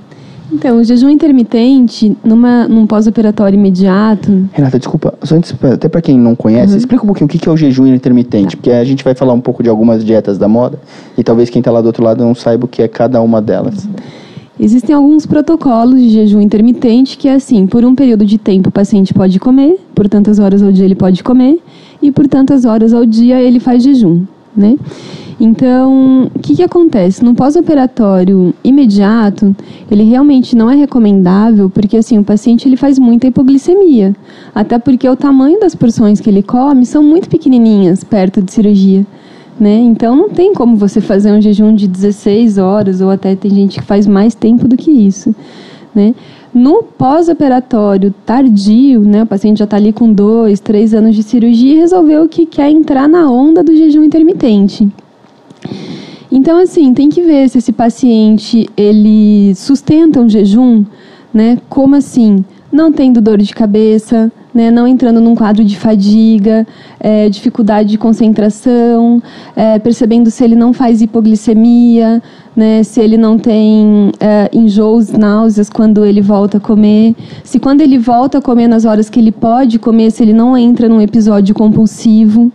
então, o jejum intermitente, numa, num pós-operatório imediato. Renata, desculpa, antes, até para quem não conhece, uhum. explica um pouquinho o que é o jejum intermitente, tá. porque a gente vai falar um pouco de algumas dietas da moda e talvez quem está lá do outro lado não saiba o que é cada uma delas. Uhum. Existem alguns protocolos de jejum intermitente que é assim, por um período de tempo o paciente pode comer, por tantas horas ao dia ele pode comer e por tantas horas ao dia ele faz jejum, né? Então, o que, que acontece? No pós-operatório imediato, ele realmente não é recomendável, porque assim, o paciente ele faz muita hipoglicemia. Até porque o tamanho das porções que ele come são muito pequenininhas perto de cirurgia. Né? Então, não tem como você fazer um jejum de 16 horas, ou até tem gente que faz mais tempo do que isso. Né? No pós-operatório tardio, né, o paciente já está ali com dois, três anos de cirurgia e resolveu que quer entrar na onda do jejum intermitente. Então, assim, tem que ver se esse paciente ele sustenta um jejum, né? Como assim? Não tendo dor de cabeça, né, não entrando num quadro de fadiga, é, dificuldade de concentração, é, percebendo se ele não faz hipoglicemia, né, se ele não tem é, enjoos, náuseas quando ele volta a comer, se quando ele volta a comer nas horas que ele pode comer, se ele não entra num episódio compulsivo,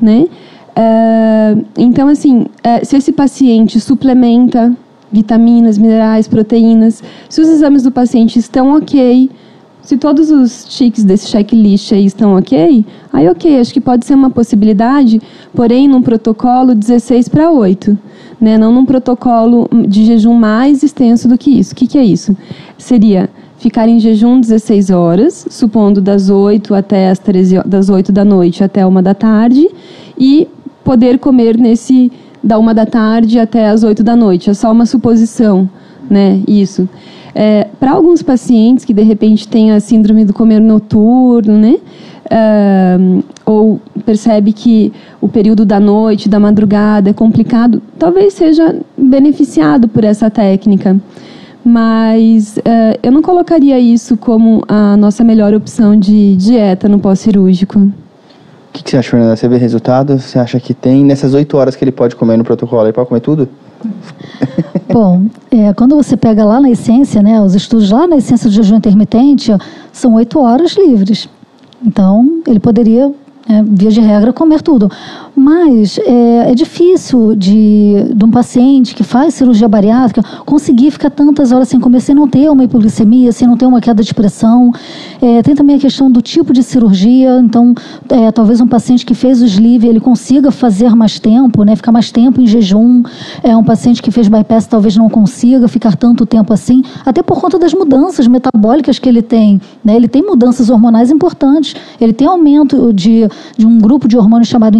né? É, então, assim, é, se esse paciente suplementa vitaminas, minerais, proteínas, se os exames do paciente estão ok, se todos os tiques desse checklist aí estão ok, aí ok, acho que pode ser uma possibilidade, porém num protocolo 16 para 8, né? não num protocolo de jejum mais extenso do que isso. O que, que é isso? Seria ficar em jejum 16 horas, supondo das 8 até as 13, das 8 da noite até uma da tarde, e poder comer nesse da uma da tarde até as 8 da noite. É só uma suposição, né? Isso. É, Para alguns pacientes que de repente têm a síndrome do comer noturno, né? Uh, ou percebe que o período da noite, da madrugada é complicado, talvez seja beneficiado por essa técnica. Mas uh, eu não colocaria isso como a nossa melhor opção de dieta no pós-cirúrgico. O que, que, você acha, Fernanda? Você vê resultado? Você acha que tem? Nessas oito horas que ele pode comer no protocolo, ele pode comer tudo? Bom, é, quando você pega lá na essência, né, os estudos lá na essência do jejum intermitente, são oito horas livres. Então, ele poderia é, via de regra, comer tudo. Mas é, é, difícil de, de um paciente que faz cirurgia bariátrica conseguir ficar tantas horas sem comer, sem não ter uma hipoglicemia, sem não ter uma queda de pressão. É, tem também a questão do tipo de cirurgia. Então, é, talvez um paciente que fez o sleeve, ele consiga fazer mais tempo, né, ficar mais tempo em jejum. É um paciente que fez bypass talvez não consiga ficar tanto tempo assim, até por conta das mudanças metabólicas que ele tem. Né? Ele tem mudanças hormonais importantes. Ele tem aumento de de um grupo de hormônios chamado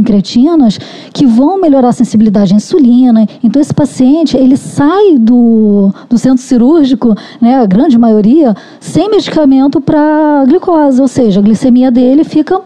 que vão melhorar a sensibilidade à insulina. Então esse paciente ele sai do, do centro cirúrgico, né, a grande maioria, sem medicamento para glicose, ou seja, a glicemia dele fica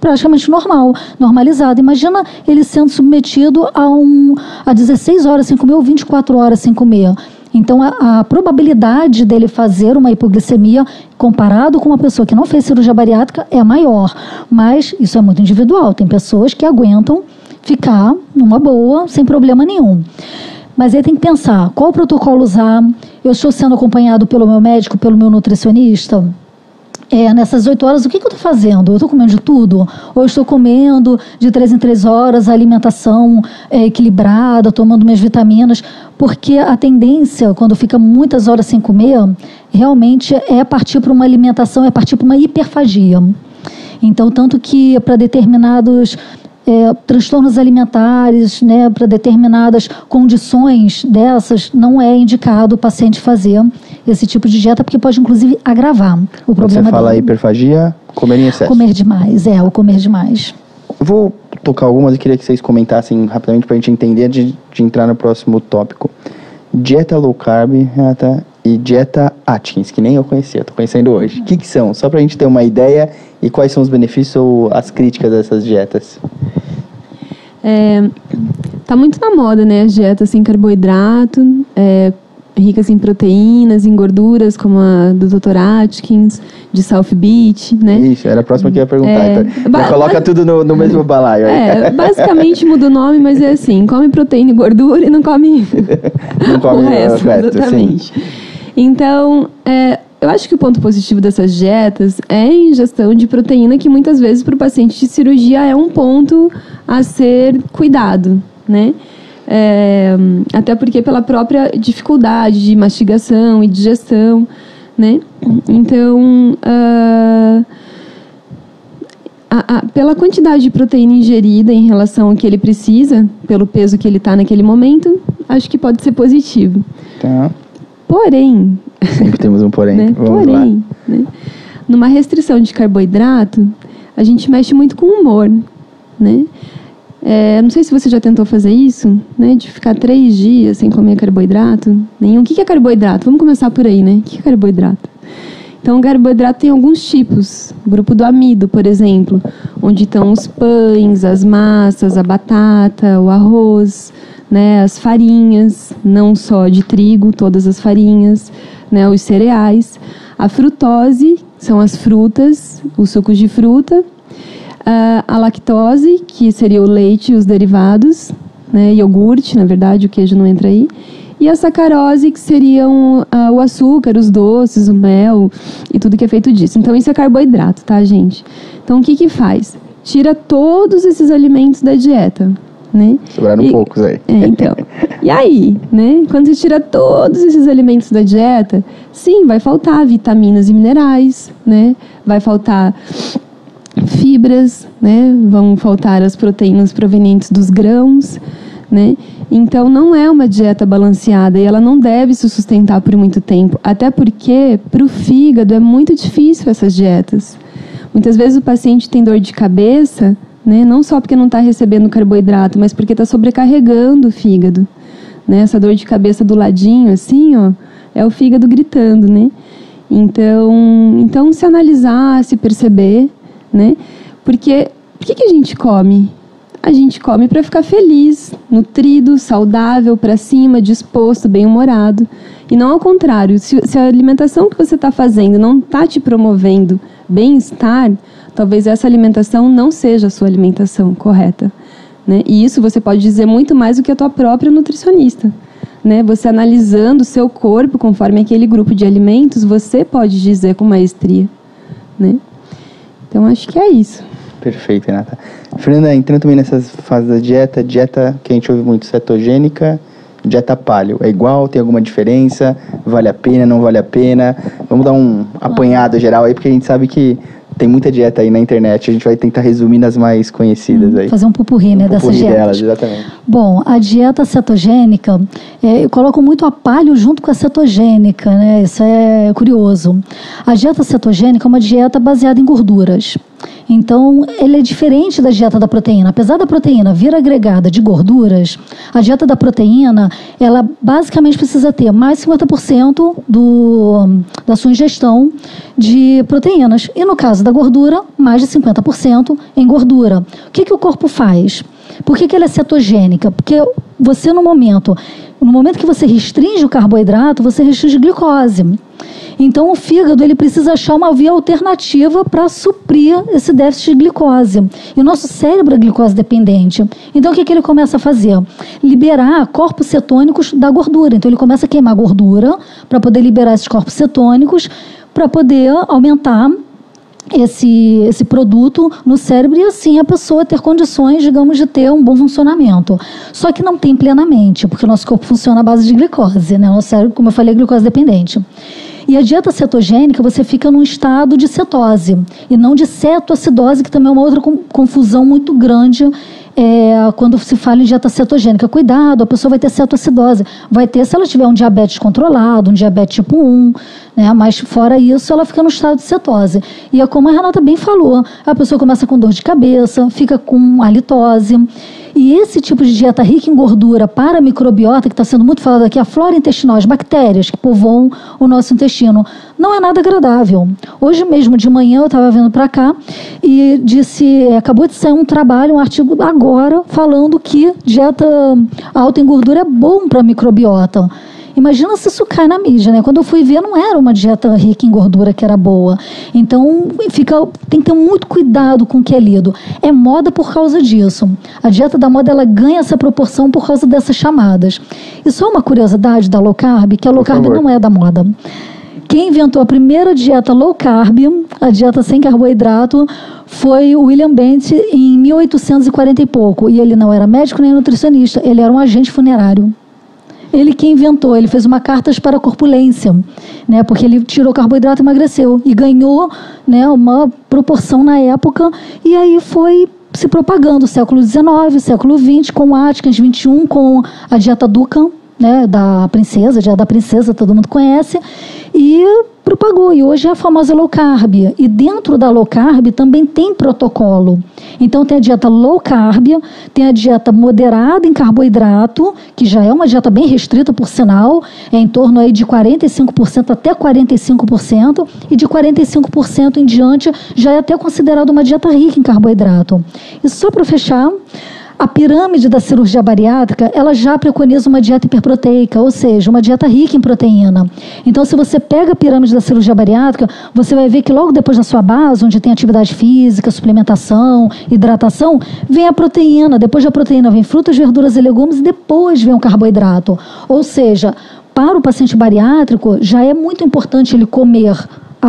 praticamente normal, normalizado. Imagina ele sendo submetido a, um, a 16 horas sem comer ou 24 horas sem comer. Então, a, a, probabilidade dele fazer uma hipoglicemia, comparado com uma pessoa que não fez cirurgia bariátrica, é maior. Mas isso é muito individual. Tem pessoas que aguentam ficar numa boa, sem problema nenhum. Mas aí tem que pensar qual protocolo usar. Eu estou sendo acompanhado pelo meu médico, pelo meu nutricionista é, nessas oito horas, o que, que eu estou fazendo? Eu estou comendo de tudo? Ou estou comendo de três em três horas, a alimentação é, equilibrada, tomando minhas vitaminas? Porque a tendência, quando fica muitas horas sem comer, realmente é partir para uma alimentação, é partir para uma hiperfagia. Então, tanto que para determinados é, transtornos alimentares, né, para determinadas condições dessas, não é indicado o paciente fazer esse tipo de dieta, porque pode inclusive agravar o problema Você fala dele. hiperfagia, comer em excesso. Comer demais, é, o comer demais. Vou tocar algumas e queria que vocês comentassem rapidamente para a gente entender de, de entrar no próximo tópico. Dieta low carb, Renata, e dieta Atkins, que nem eu conhecia, estou conhecendo hoje. O que, que são? Só para a gente ter uma ideia e quais são os benefícios ou as críticas dessas dietas. É, tá muito na moda, né? As dietas sem carboidrato, é, ricas em proteínas, em gorduras, como a do Dr. Atkins, de South Beach, né? Isso, era a próxima que eu ia perguntar. É, então, coloca tudo no, no mesmo balaio. É, basicamente muda o nome, mas é assim, come proteína e gordura e não come, não come o resto, o resto exatamente. Sim. Então, é, eu acho que o ponto positivo dessas dietas é a ingestão de proteína, que muitas vezes para o paciente de cirurgia é um ponto a ser cuidado, né? É, até porque pela própria dificuldade de mastigação e digestão, né? Então, uh, a, a, pela quantidade de proteína ingerida em relação ao que ele precisa, pelo peso que ele está naquele momento, acho que pode ser positivo. Tá. Porém, Sempre temos um porém. Né? Vamos porém, né? numa restrição de carboidrato, a gente mexe muito com o humor, né? É, não sei se você já tentou fazer isso, né? De ficar três dias sem comer carboidrato. Nenhum. O que é carboidrato? Vamos começar por aí, né? O que é carboidrato? Então, o carboidrato tem alguns tipos. O grupo do amido, por exemplo, onde estão os pães, as massas, a batata, o arroz, né? As farinhas, não só de trigo, todas as farinhas né, os cereais. A frutose são as frutas, os sucos de fruta. Uh, a lactose, que seria o leite e os derivados, né? iogurte, na verdade, o queijo não entra aí. E a sacarose, que seriam uh, o açúcar, os doces, o mel e tudo que é feito disso. Então, isso é carboidrato, tá, gente? Então, o que que faz? Tira todos esses alimentos da dieta né? Sobraram e, poucos aí. É, então. e aí, né? Quando você tira todos esses alimentos da dieta, sim, vai faltar vitaminas e minerais, né? Vai faltar fibras, né? Vão faltar as proteínas provenientes dos grãos, né? Então não é uma dieta balanceada e ela não deve se sustentar por muito tempo, até porque para o fígado é muito difícil essas dietas. Muitas vezes o paciente tem dor de cabeça né? Não só porque não está recebendo carboidrato, mas porque está sobrecarregando o fígado, né? Essa dor de cabeça do ladinho, assim, ó, é o fígado gritando, né? Então, então se analisar, se perceber, né? Porque por que, que a gente come? A gente come para ficar feliz, nutrido, saudável, para cima, disposto, bem-humorado. E não ao contrário. Se, se a alimentação que você está fazendo não está te promovendo bem-estar, talvez essa alimentação não seja a sua alimentação correta. Né? E isso você pode dizer muito mais do que a tua própria nutricionista. Né? Você analisando o seu corpo conforme aquele grupo de alimentos, você pode dizer com maestria. Né? Então, acho que é isso. Perfeito, Renata. Fernanda, entrando também nessas fases da dieta, dieta que a gente ouve muito, cetogênica, dieta paleo. É igual? Tem alguma diferença? Vale a pena? Não vale a pena? Vamos dar um apanhado geral aí, porque a gente sabe que tem muita dieta aí na internet, a gente vai tentar resumir nas mais conhecidas hum, aí. Fazer um pupurri, né, um dessas dietas. Delas, exatamente. Bom, a dieta cetogênica, é, eu coloco muito a palio junto com a cetogênica, né, isso é curioso. A dieta cetogênica é uma dieta baseada em gorduras. Então, ele é diferente da dieta da proteína. Apesar da proteína vir agregada de gorduras, a dieta da proteína, ela basicamente precisa ter mais 50% do, da sua ingestão de proteínas. E no caso da gordura, mais de 50% em gordura. O que, que o corpo faz? Por que, que ela é cetogênica? Porque você, no momento, no momento que você restringe o carboidrato, você restringe glicose. Então o fígado ele precisa achar uma via alternativa para suprir esse déficit de glicose. E o nosso cérebro é glicose dependente. Então o que, que ele começa a fazer? Liberar corpos cetônicos da gordura. Então ele começa a queimar gordura para poder liberar esses corpos cetônicos para poder aumentar esse, esse produto no cérebro e assim a pessoa ter condições, digamos, de ter um bom funcionamento. Só que não tem plenamente, porque o nosso corpo funciona à base de glicose, né? O nosso cérebro, como eu falei, é glicose dependente. E a dieta cetogênica, você fica num estado de cetose e não de cetoacidose, que também é uma outra confusão muito grande é, quando se fala em dieta cetogênica. Cuidado, a pessoa vai ter cetoacidose. Vai ter se ela tiver um diabetes controlado, um diabetes tipo 1, né? mas fora isso, ela fica no estado de cetose. E é como a Renata bem falou, a pessoa começa com dor de cabeça, fica com halitose. E esse tipo de dieta rica em gordura para a microbiota, que está sendo muito falado aqui, a flora intestinal, as bactérias que povoam o nosso intestino, não é nada agradável. Hoje mesmo de manhã eu estava vindo para cá e disse, acabou de sair um trabalho, um artigo agora, falando que dieta alta em gordura é bom para a microbiota. Imagina se isso cai na mídia, né? Quando eu fui ver, não era uma dieta rica em gordura que era boa. Então, fica, tem que ter muito cuidado com o que é lido. É moda por causa disso. A dieta da moda, ela ganha essa proporção por causa dessas chamadas. E só uma curiosidade da low carb, que a low carb não é da moda. Quem inventou a primeira dieta low carb, a dieta sem carboidrato, foi o William Bent em 1840 e pouco. E ele não era médico nem nutricionista, ele era um agente funerário. Ele que inventou, ele fez uma cartas para a corpulência, né? Porque ele tirou carboidrato e emagreceu e ganhou, né, uma proporção na época e aí foi se propagando século XIX, século XX com Atkins, XXI com a dieta Dukan, né, da princesa, dieta da princesa, todo mundo conhece, e propagou. E hoje é a famosa low carb. E dentro da low carb também tem protocolo. Então tem a dieta low carb, tem a dieta moderada em carboidrato, que já é uma dieta bem restrita, por sinal, é em torno aí de 45% até 45%, e de 45% em diante já é até considerado uma dieta rica em carboidrato. E só para fechar, A pirâmide da cirurgia bariátrica, ela já preconiza uma dieta hiperproteica, ou seja, uma dieta rica em proteína. Então, se você pega a pirâmide da cirurgia bariátrica, você vai ver que logo depois da sua base, onde tem atividade física, suplementação, hidratação, vem a proteína. Depois da proteína vem frutas, verduras e legumes e depois vem o carboidrato. Ou seja, para o paciente bariátrico, já é muito importante ele comer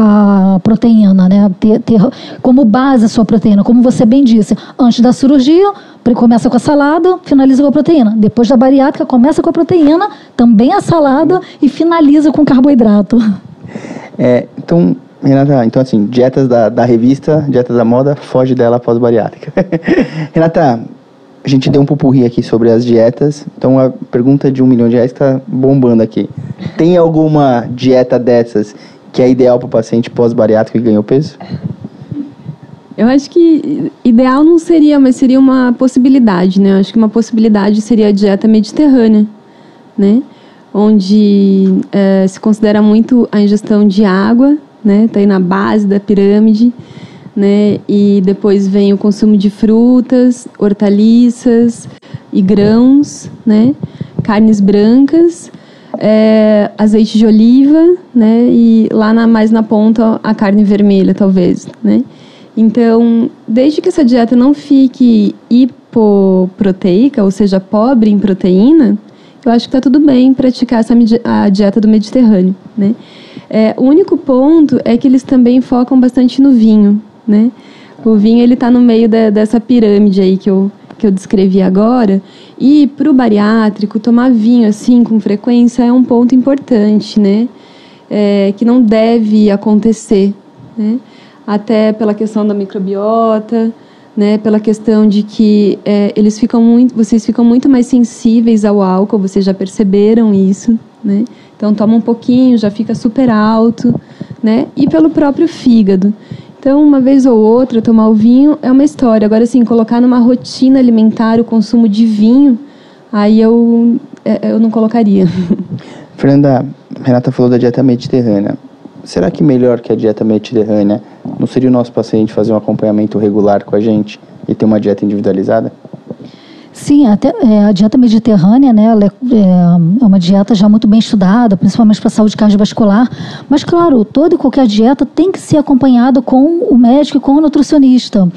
a proteína, né? Ter, ter, como base a sua proteína. Como você bem disse, antes da cirurgia, começa com a salada, finaliza com a proteína. Depois da bariátrica, começa com a proteína, também a salada e finaliza com carboidrato. É, então, Renata, então assim, dietas da, da revista, dietas da moda, foge dela após bariátrica. Renata, a gente deu um pupurri aqui sobre as dietas, então a pergunta de um milhão de reais está bombando aqui. Tem alguma dieta dessas que é ideal para o paciente pós-bariátrico e ganhou peso? Eu acho que ideal não seria, mas seria uma possibilidade, né? Eu acho que uma possibilidade seria a dieta mediterrânea, né? Onde é, se considera muito a ingestão de água, né? Está aí na base da pirâmide, né? E depois vem o consumo de frutas, hortaliças e grãos, né? Carnes brancas é, azeite de oliva, né? E lá na, mais na ponta a carne vermelha, talvez, né? Então, desde que essa dieta não fique hipoproteica, ou seja, pobre em proteína, eu acho que está tudo bem praticar essa a dieta do Mediterrâneo, né? É, o único ponto é que eles também focam bastante no vinho, né? O vinho ele está no meio de, dessa pirâmide aí que eu que eu descrevi agora. E para o bariátrico, tomar vinho assim com frequência é um ponto importante, né? É, que não deve acontecer, né? Até pela questão da microbiota, né? Pela questão de que é, eles ficam muito, vocês ficam muito mais sensíveis ao álcool, vocês já perceberam isso, né? Então toma um pouquinho, já fica super alto, né? E pelo próprio fígado. Então, uma vez ou outra, tomar o vinho é uma história. Agora, assim, colocar numa rotina alimentar o consumo de vinho, aí eu, é, eu não colocaria. Fernanda, Renata falou da dieta mediterrânea. Será que melhor que a dieta mediterrânea não seria o nosso paciente fazer um acompanhamento regular com a gente e ter uma dieta individualizada? Sim, até, é, a dieta mediterrânea, né, ela é, é, uma dieta já muito bem estudada, principalmente para a saúde cardiovascular. Mas, claro, toda e qualquer dieta tem que ser acompanhada com o médico e com o nutricionista.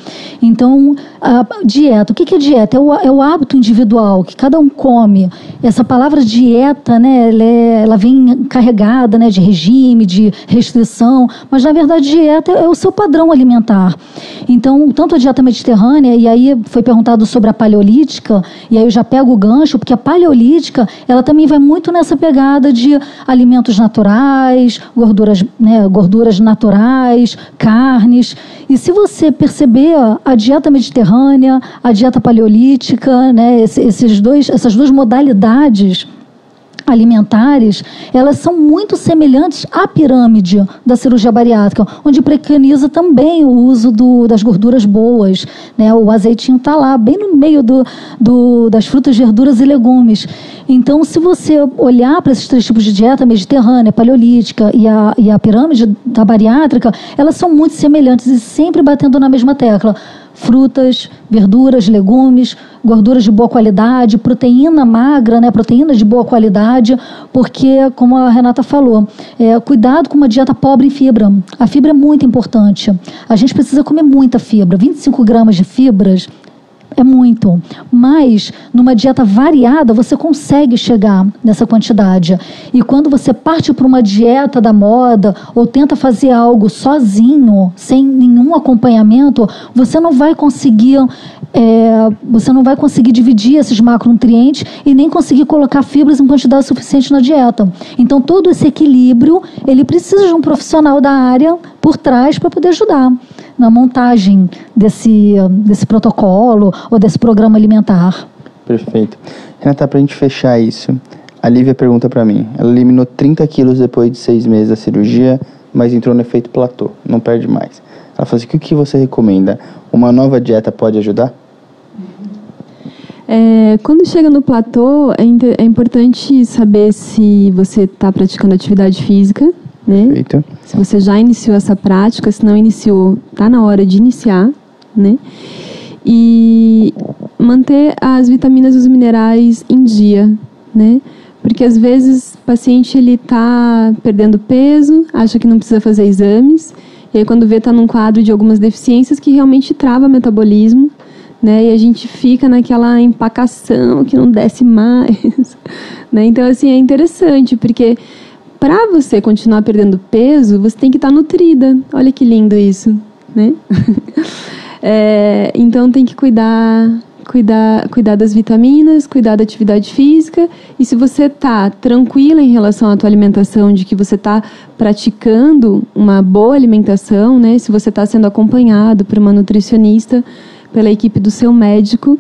Então, a dieta, o que é dieta? É o, é o hábito individual que cada um come. Essa palavra dieta, né, ela, é, ela vem carregada né, de regime, de restrição, mas, na verdade, dieta é o seu padrão alimentar. Então, tanto a dieta mediterrânea, e aí foi perguntado sobre a paleolítica, paleolítica, e aí eu já pego o gancho, porque a paleolítica, ela também vai muito nessa pegada de alimentos naturais, gorduras, né, gorduras naturais, carnes. E se você perceber a dieta mediterrânea, a dieta paleolítica, né, esses dois, essas duas modalidades alimentares, elas são muito semelhantes à pirâmide da cirurgia bariátrica, onde preconiza também o uso do, das gorduras boas. Né? O azeitinho está lá, bem no meio do, do, das frutas, verduras e legumes. Então, se você olhar para esses três tipos de dieta, mediterrânea, paleolítica e a, e a pirâmide da bariátrica, elas são muito semelhantes e sempre batendo na mesma tecla frutas, verduras, legumes, gorduras de boa qualidade, proteína magra, né, proteína de boa qualidade, porque, como a Renata falou, é, cuidado com uma dieta pobre em fibra. A fibra é muito importante. A gente precisa comer muita fibra. 25 gramas de fibras é muito. Mas numa dieta variada você consegue chegar nessa quantidade. E quando você parte para uma dieta da moda ou tenta fazer algo sozinho, sem nenhum acompanhamento, você não vai conseguir é, você não vai conseguir dividir esses macronutrientes e nem conseguir colocar fibras em quantidade suficiente na dieta. Então todo esse equilíbrio ele precisa de um profissional da área por trás para poder ajudar na montagem desse, desse protocolo ou desse programa alimentar. Perfeito. Renata, para a gente fechar isso, a Lívia pergunta para mim. Ela eliminou 30 quilos depois de seis meses da cirurgia, mas entrou no efeito platô, não perde mais. Ela falou assim, o que você recomenda? Uma nova dieta pode ajudar? É, quando chega no platô, é, é importante saber se você está praticando atividade física, né? Perfeito. Se você já iniciou essa prática, se não iniciou, está na hora de iniciar, né? E manter as vitaminas e os minerais em dia, né? Porque às vezes o paciente ele está perdendo peso, acha que não precisa fazer exames, e aí quando vê está num quadro de algumas deficiências que realmente trava o metabolismo, né? E a gente fica naquela empacação que não desce mais, né? Então assim é interessante porque para você continuar perdendo peso, você tem que estar tá nutrida. Olha que lindo isso, né? é, então tem que cuidar cuidar, cuidar das vitaminas, cuidar da atividade física. E se você está tranquila em relação à tua alimentação, de que você está praticando uma boa alimentação, né? Se você está sendo acompanhado por uma nutricionista, pela equipe do seu médico,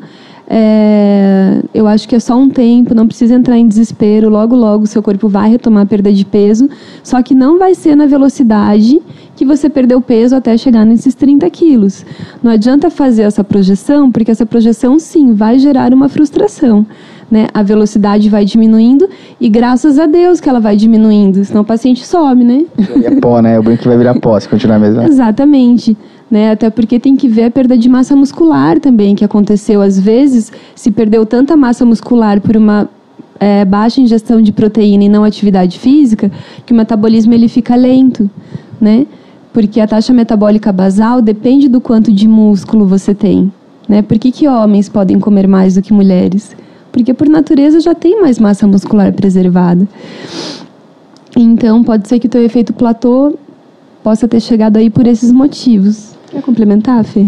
é, eu acho que é só um tempo, não precisa entrar em desespero. Logo, logo, seu corpo vai retomar a perda de peso, só que não vai ser na velocidade que você perdeu peso até chegar nesses 30 quilos. Não adianta fazer essa projeção, porque essa projeção, sim, vai gerar uma frustração. Né? A velocidade vai diminuindo e graças a Deus que ela vai diminuindo, senão o paciente some, né? É pó, né? O brinco vai virar pó se continuar mesmo. Exatamente né? Até porque tem que ver a perda de massa muscular também, que aconteceu às vezes, se perdeu tanta massa muscular por uma é, baixa ingestão de proteína e não atividade física, que o metabolismo ele fica lento, né? Porque a taxa metabólica basal depende do quanto de músculo você tem, né? Por que, que homens podem comer mais do que mulheres? Porque por natureza já tem mais massa muscular preservada. Então pode ser que o teu efeito platô possa ter chegado aí por esses motivos. Quer complementar, Fê?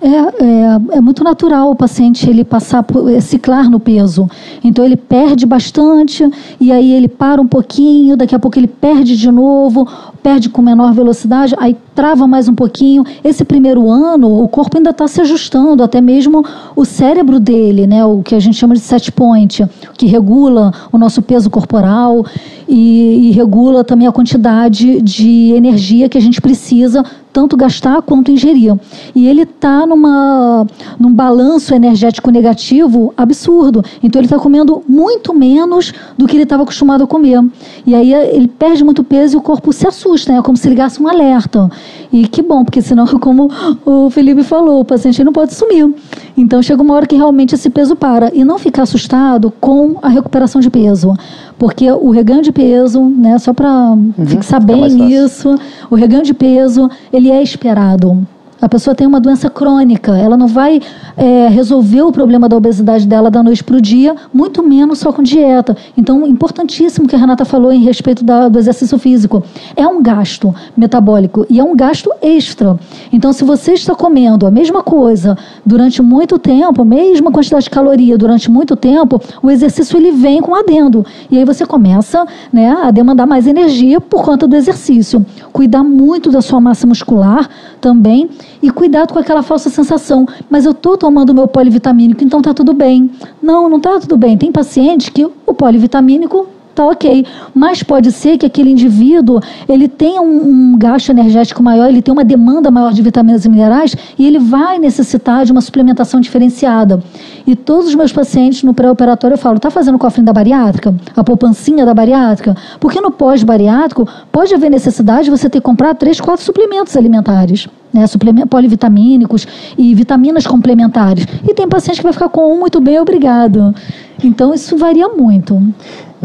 É, é, é, muito natural o paciente ele passar por é, ciclar no peso. Então ele perde bastante e aí ele para um pouquinho, daqui a pouco ele perde de novo, perde com menor velocidade, aí trava mais um pouquinho. Esse primeiro ano, o corpo ainda está se ajustando, até mesmo o cérebro dele, né, o que a gente chama de set point, que regula o nosso peso corporal e, e regula também a quantidade de energia que a gente precisa tanto gastar quanto ingerir. E ele está num balanço energético negativo absurdo. Então ele está comendo muito menos do que ele estava acostumado a comer. E aí ele perde muito peso e o corpo se assusta, né? é como se ligasse um alerta. E que bom, porque senão, como o Felipe falou, o paciente não pode sumir. Então chega uma hora que realmente esse peso para. E não ficar assustado com a recuperação de peso. Porque o reganho de peso, né, só para uhum, fixar bem isso, o reganho de peso, ele é esperado. A pessoa tem uma doença crônica, ela não vai é, resolver o problema da obesidade dela da noite para o dia, muito menos só com dieta. Então, importantíssimo que a Renata falou em respeito da, do exercício físico. É um gasto metabólico e é um gasto extra. Então, se você está comendo a mesma coisa durante muito tempo, a mesma quantidade de caloria durante muito tempo, o exercício ele vem com adendo. E aí você começa né, a demandar mais energia por conta do exercício. Cuidar muito da sua massa muscular também e cuidado com aquela falsa sensação, mas eu estou tomando meu polivitamínico, então está tudo bem. Não, não está tudo bem. Tem paciente que o polivitamínico tá ok. Mas pode ser que aquele indivíduo ele tenha um, um, gasto energético maior, ele tem uma demanda maior de vitaminas e minerais e ele vai necessitar de uma suplementação diferenciada. E todos os meus pacientes no pré-operatório eu falo, tá fazendo o cofrinho da bariátrica? A poupancinha da bariátrica? Porque no pós-bariátrico pode haver necessidade de você ter que comprar três, quatro suplementos alimentares. Né, suplementos polivitamínicos e vitaminas complementares. E tem paciente que vai ficar com um muito bem, obrigado. Então isso varia muito.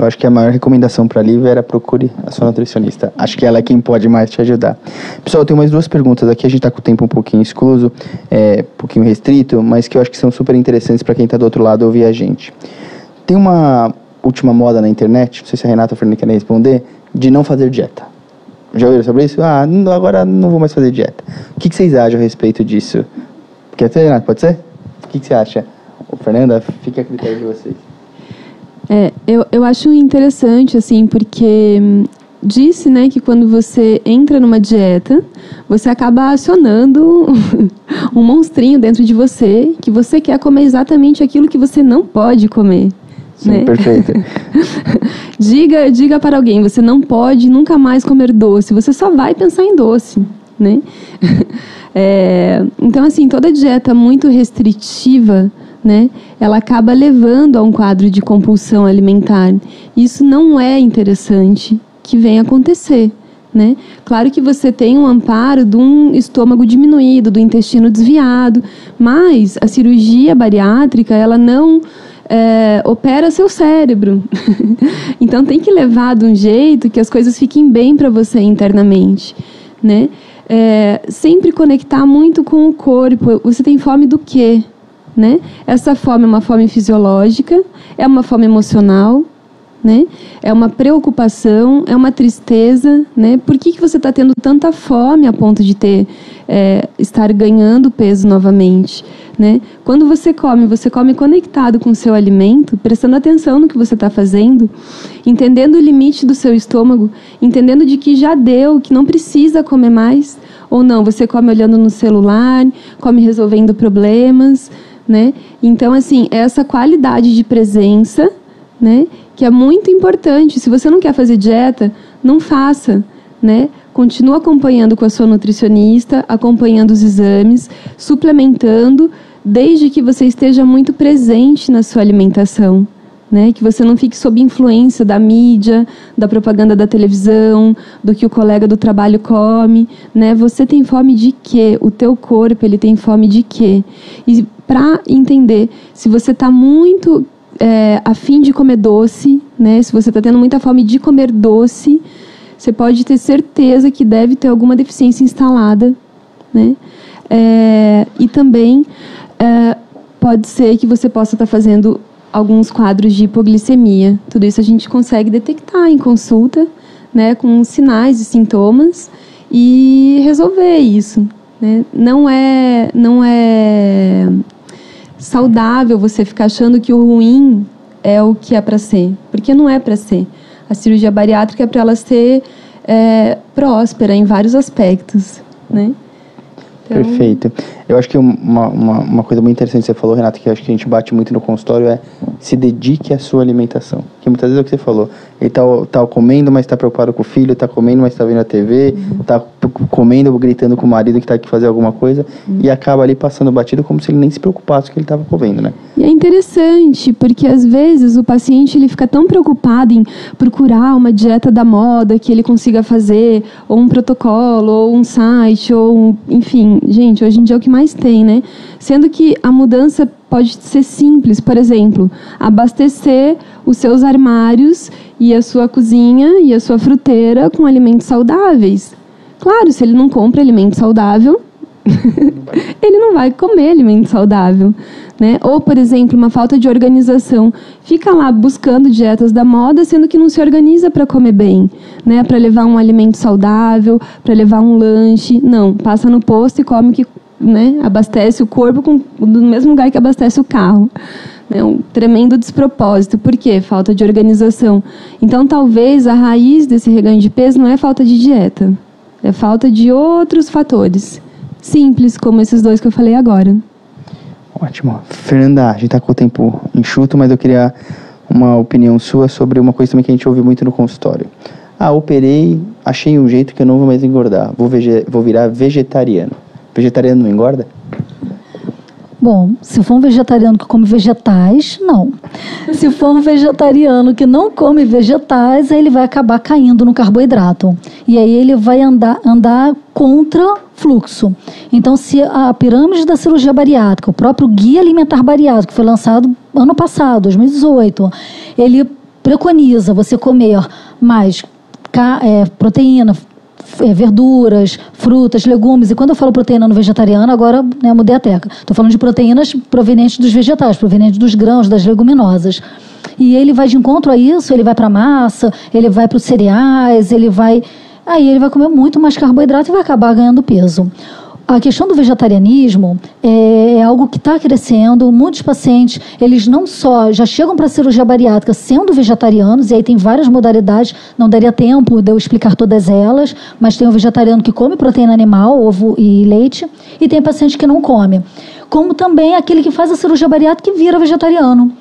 Eu acho que a maior recomendação para Lívia era procure a sua nutricionista. Acho que ela é quem pode mais te ajudar. Pessoal, eu tenho mais duas perguntas aqui. A gente está com o tempo um pouquinho excluso, é, um pouquinho restrito, mas que eu acho que são super interessantes para quem está do outro lado ouvir a gente. Tem uma última moda na internet, não sei se a Renata Fernandes quer responder, de não fazer dieta. Já ouviram sobre isso? Ah, agora não vou mais fazer dieta. O que, que vocês acham a respeito disso? Quer ser, Renata? Pode ser? O que, que você acha? Ô, Fernanda, fica a critério de vocês. É, eu, eu acho interessante, assim, porque hum, disse, né, que quando você entra numa dieta, você acaba acionando um monstrinho dentro de você, que você quer comer exatamente aquilo que você não pode comer. Sim, né? perfeito. diga, diga para alguém, você não pode nunca mais comer doce, você só vai pensar em doce, né? É, então, assim, toda dieta muito restritiva né, ela acaba levando a um quadro de compulsão alimentar. Isso não é interessante que venha acontecer. Né? Claro que você tem um amparo de um estômago diminuído, do intestino desviado, mas a cirurgia bariátrica ela não é, opera seu cérebro. então tem que levar de um jeito que as coisas fiquem bem para você internamente, né? É, sempre conectar muito com o corpo. Você tem fome do quê? Né? Essa fome é uma fome fisiológica, é uma fome emocional, né? É uma preocupação, é uma tristeza, né? Por que, que você está tendo tanta fome a ponto de ter é, estar ganhando peso novamente, né? Quando você come, você come conectado com o seu alimento, prestando atenção no que você está fazendo, entendendo o limite do seu estômago, entendendo de que já deu, que não precisa comer mais, ou não? Você come olhando no celular, come resolvendo problemas, né? Então, assim, essa qualidade de presença, né? que é muito importante. Se você não quer fazer dieta, não faça, né? Continua acompanhando com a sua nutricionista, acompanhando os exames, suplementando, desde que você esteja muito presente na sua alimentação. Né, que você não fique sob influência da mídia, da propaganda da televisão, do que o colega do trabalho come, né? Você tem fome de quê? O teu corpo ele tem fome de quê? E para entender se você está muito é, a fim de comer doce, né? Se você está tendo muita fome de comer doce, você pode ter certeza que deve ter alguma deficiência instalada, né? É, e também é, pode ser que você possa estar tá fazendo alguns quadros de hipoglicemia. Tudo isso a gente consegue detectar em consulta, né? Com sinais e sintomas e resolver isso. Né? Não é, não é saudável você ficar achando que o ruim é o que é para ser, porque não é para ser. A cirurgia bariátrica é para ela ser é, próspera em vários aspectos, né? Então... Perfeito. Eu acho que uma, uma, uma, coisa muito interessante que você falou, Renato, que acho que a gente bate muito no consultório é se dedique à sua alimentação. Que muitas vezes é o que você falou. Ele tá, tá comendo, mas está preocupado com o filho, está comendo, mas está vendo a TV, está uhum. comendo, gritando com o marido que está aqui fazer alguma coisa uhum. e acaba ali passando batido como se ele nem se preocupasse com o que ele estava comendo, né? E é interessante, porque às vezes o paciente ele fica tão preocupado em procurar uma dieta da moda que ele consiga fazer, ou um protocolo, ou um site, ou um, enfim, gente, hoje em dia é o que mais tem, né? Sendo que a mudança pode ser simples, por exemplo, abastecer os seus armários e a sua cozinha e a sua fruteira com alimentos saudáveis. Claro, se ele não compra alimento saudável, ele não vai comer alimento saudável. Né? Ou, por exemplo, uma falta de organização. Fica lá buscando dietas da moda, sendo que não se organiza para comer bem, né? para levar um alimento saudável, para levar um lanche. Não, passa no posto e come o que né, abastece o corpo com, no mesmo lugar que abastece o carro. É um tremendo despropósito. Por quê? Falta de organização. Então, talvez a raiz desse reganho de peso não é falta de dieta, é falta de outros fatores. Simples, como esses dois que eu falei agora. Ótimo. Fernanda, a gente está com o tempo enxuto, mas eu queria uma opinião sua sobre uma coisa também que a gente ouve muito no consultório. Ah, operei, achei um jeito que eu não vou mais engordar, vou, vou virar vegetariano. Vegetariano não engorda? Bom, se for um vegetariano que come vegetais, não. Se for um vegetariano que não come vegetais, aí ele vai acabar caindo no carboidrato. E aí ele vai andar, andar contra fluxo. Então, se a pirâmide da cirurgia bariátrica, o próprio Guia Alimentar Bariátrico, que foi lançado ano passado, 2018, ele preconiza você comer mais é, proteína, verduras, frutas, legumes. E quando eu falo proteína no vegetariano, agora né, mudei a teca. Estou falando de proteínas provenientes dos vegetais, provenientes dos grãos, das leguminosas. E ele vai de encontro a isso, ele vai para massa, ele vai para os cereais, ele vai. Aí ele vai comer muito mais carboidrato e vai acabar ganhando peso. A questão do vegetarianismo é, é algo que está crescendo. Muitos pacientes, eles não só já chegam para a cirurgia bariátrica sendo vegetarianos, e aí tem várias modalidades, não daria tempo de eu explicar todas elas, mas tem o vegetariano que come proteína animal, ovo e leite, e tem paciente que não come. Como também aquele que faz a cirurgia bariátrica e vira vegetariano.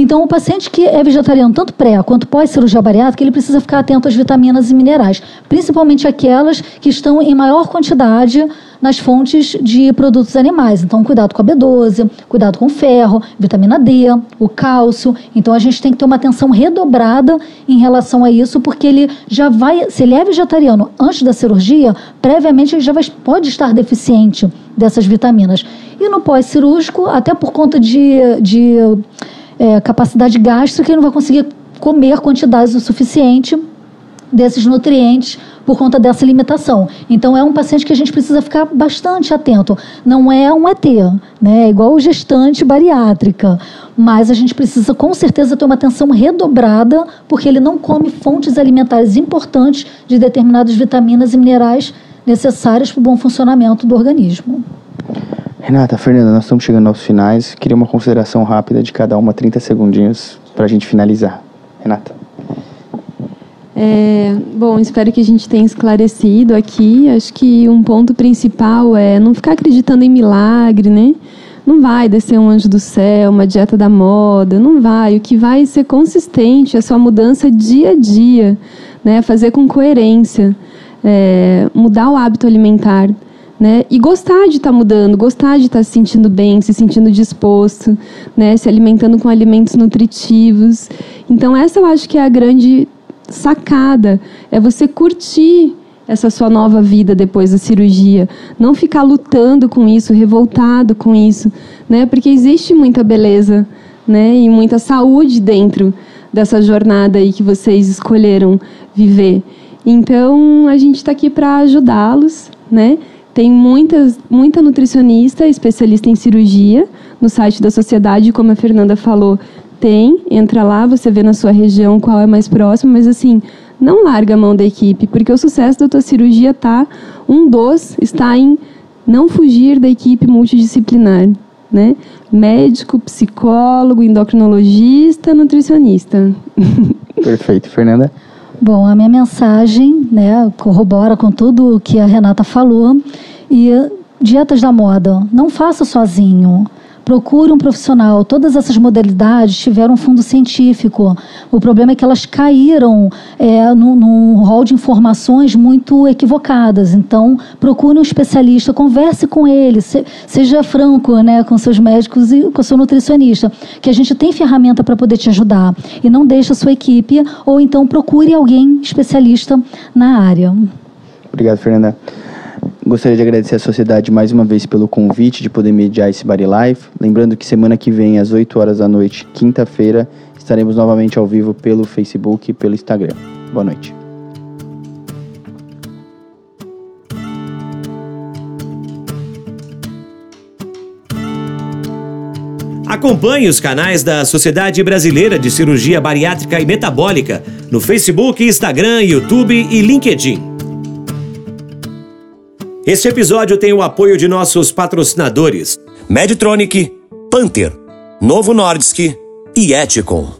Então, o paciente que é vegetariano, tanto pré quanto pós-cirurgia bariátrica, ele precisa ficar atento às vitaminas e minerais, principalmente aquelas que estão em maior quantidade nas fontes de produtos animais. Então, cuidado com a B12, cuidado com o ferro, vitamina D, o cálcio. Então, a gente tem que ter uma atenção redobrada em relação a isso, porque ele já vai, se ele é vegetariano antes da cirurgia, previamente ele já vai, pode estar deficiente dessas vitaminas. E no pós-cirúrgico, até por conta de, de é, capacidade gástrica, ele não vai conseguir comer quantidades o suficiente desses nutrientes por conta dessa limitação. Então é um paciente que a gente precisa ficar bastante atento. Não é um ET, né? É igual gestante bariátrica, mas a gente precisa com certeza ter uma atenção redobrada porque ele não come fontes alimentares importantes de determinadas vitaminas e minerais necessárias para o bom funcionamento do organismo. Renata, Fernanda, nós estamos chegando aos finais. Queria uma consideração rápida de cada uma, 30 segundinhos, para a gente finalizar. Renata. É, bom, espero que a gente tenha esclarecido aqui. Acho que um ponto principal é não ficar acreditando em milagre, né? Não vai descer um anjo do céu, uma dieta da moda, não vai. O que vai ser consistente é a sua mudança dia a dia, né? Fazer com coerência, é, mudar o hábito alimentar. Né? E gostar de estar tá mudando, gostar de estar tá se sentindo bem, se sentindo disposto, né? Se alimentando com alimentos nutritivos. Então essa eu acho que é a grande sacada, é você curtir essa sua nova vida depois da cirurgia, não ficar lutando com isso, revoltado com isso, né? Porque existe muita beleza, né, e muita saúde dentro dessa jornada aí que vocês escolheram viver. Então, a gente está aqui para ajudá-los, né? Tem muitas, muita nutricionista, especialista em cirurgia no site da sociedade, como a Fernanda falou, tem, entra lá, você vê na sua região qual é mais próximo, mas assim, não larga a mão da equipe, porque o sucesso da tua cirurgia tá um dos está em não fugir da equipe multidisciplinar, né? Médico, psicólogo, endocrinologista, nutricionista. Perfeito, Fernanda. Bom, a minha mensagem, né, corrobora com tudo o que a Renata falou e dietas da moda, não faça sozinho procure um profissional. Todas essas modalidades tiveram um fundo científico. O problema é que elas caíram é, num, num rol de informações muito equivocadas. Então, procure um especialista, converse com ele, se, seja franco né, com seus médicos e com seu nutricionista, que a gente tem ferramenta para poder te ajudar. E não deixe a sua equipe, ou então procure alguém especialista na área. Obrigado, Fernanda. Gostaria de agradecer à sociedade mais uma vez pelo convite de poder mediar esse Body Life. Lembrando que semana que vem, às 8 horas da noite, quinta-feira, estaremos novamente ao vivo pelo Facebook e pelo Instagram. Boa noite. Acompanhe os canais da Sociedade Brasileira de Cirurgia Bariátrica e Metabólica no Facebook, Instagram, YouTube e LinkedIn. Este episódio tem o apoio de nossos patrocinadores: Medtronic, Panther, Novo Nordisk e Eticon.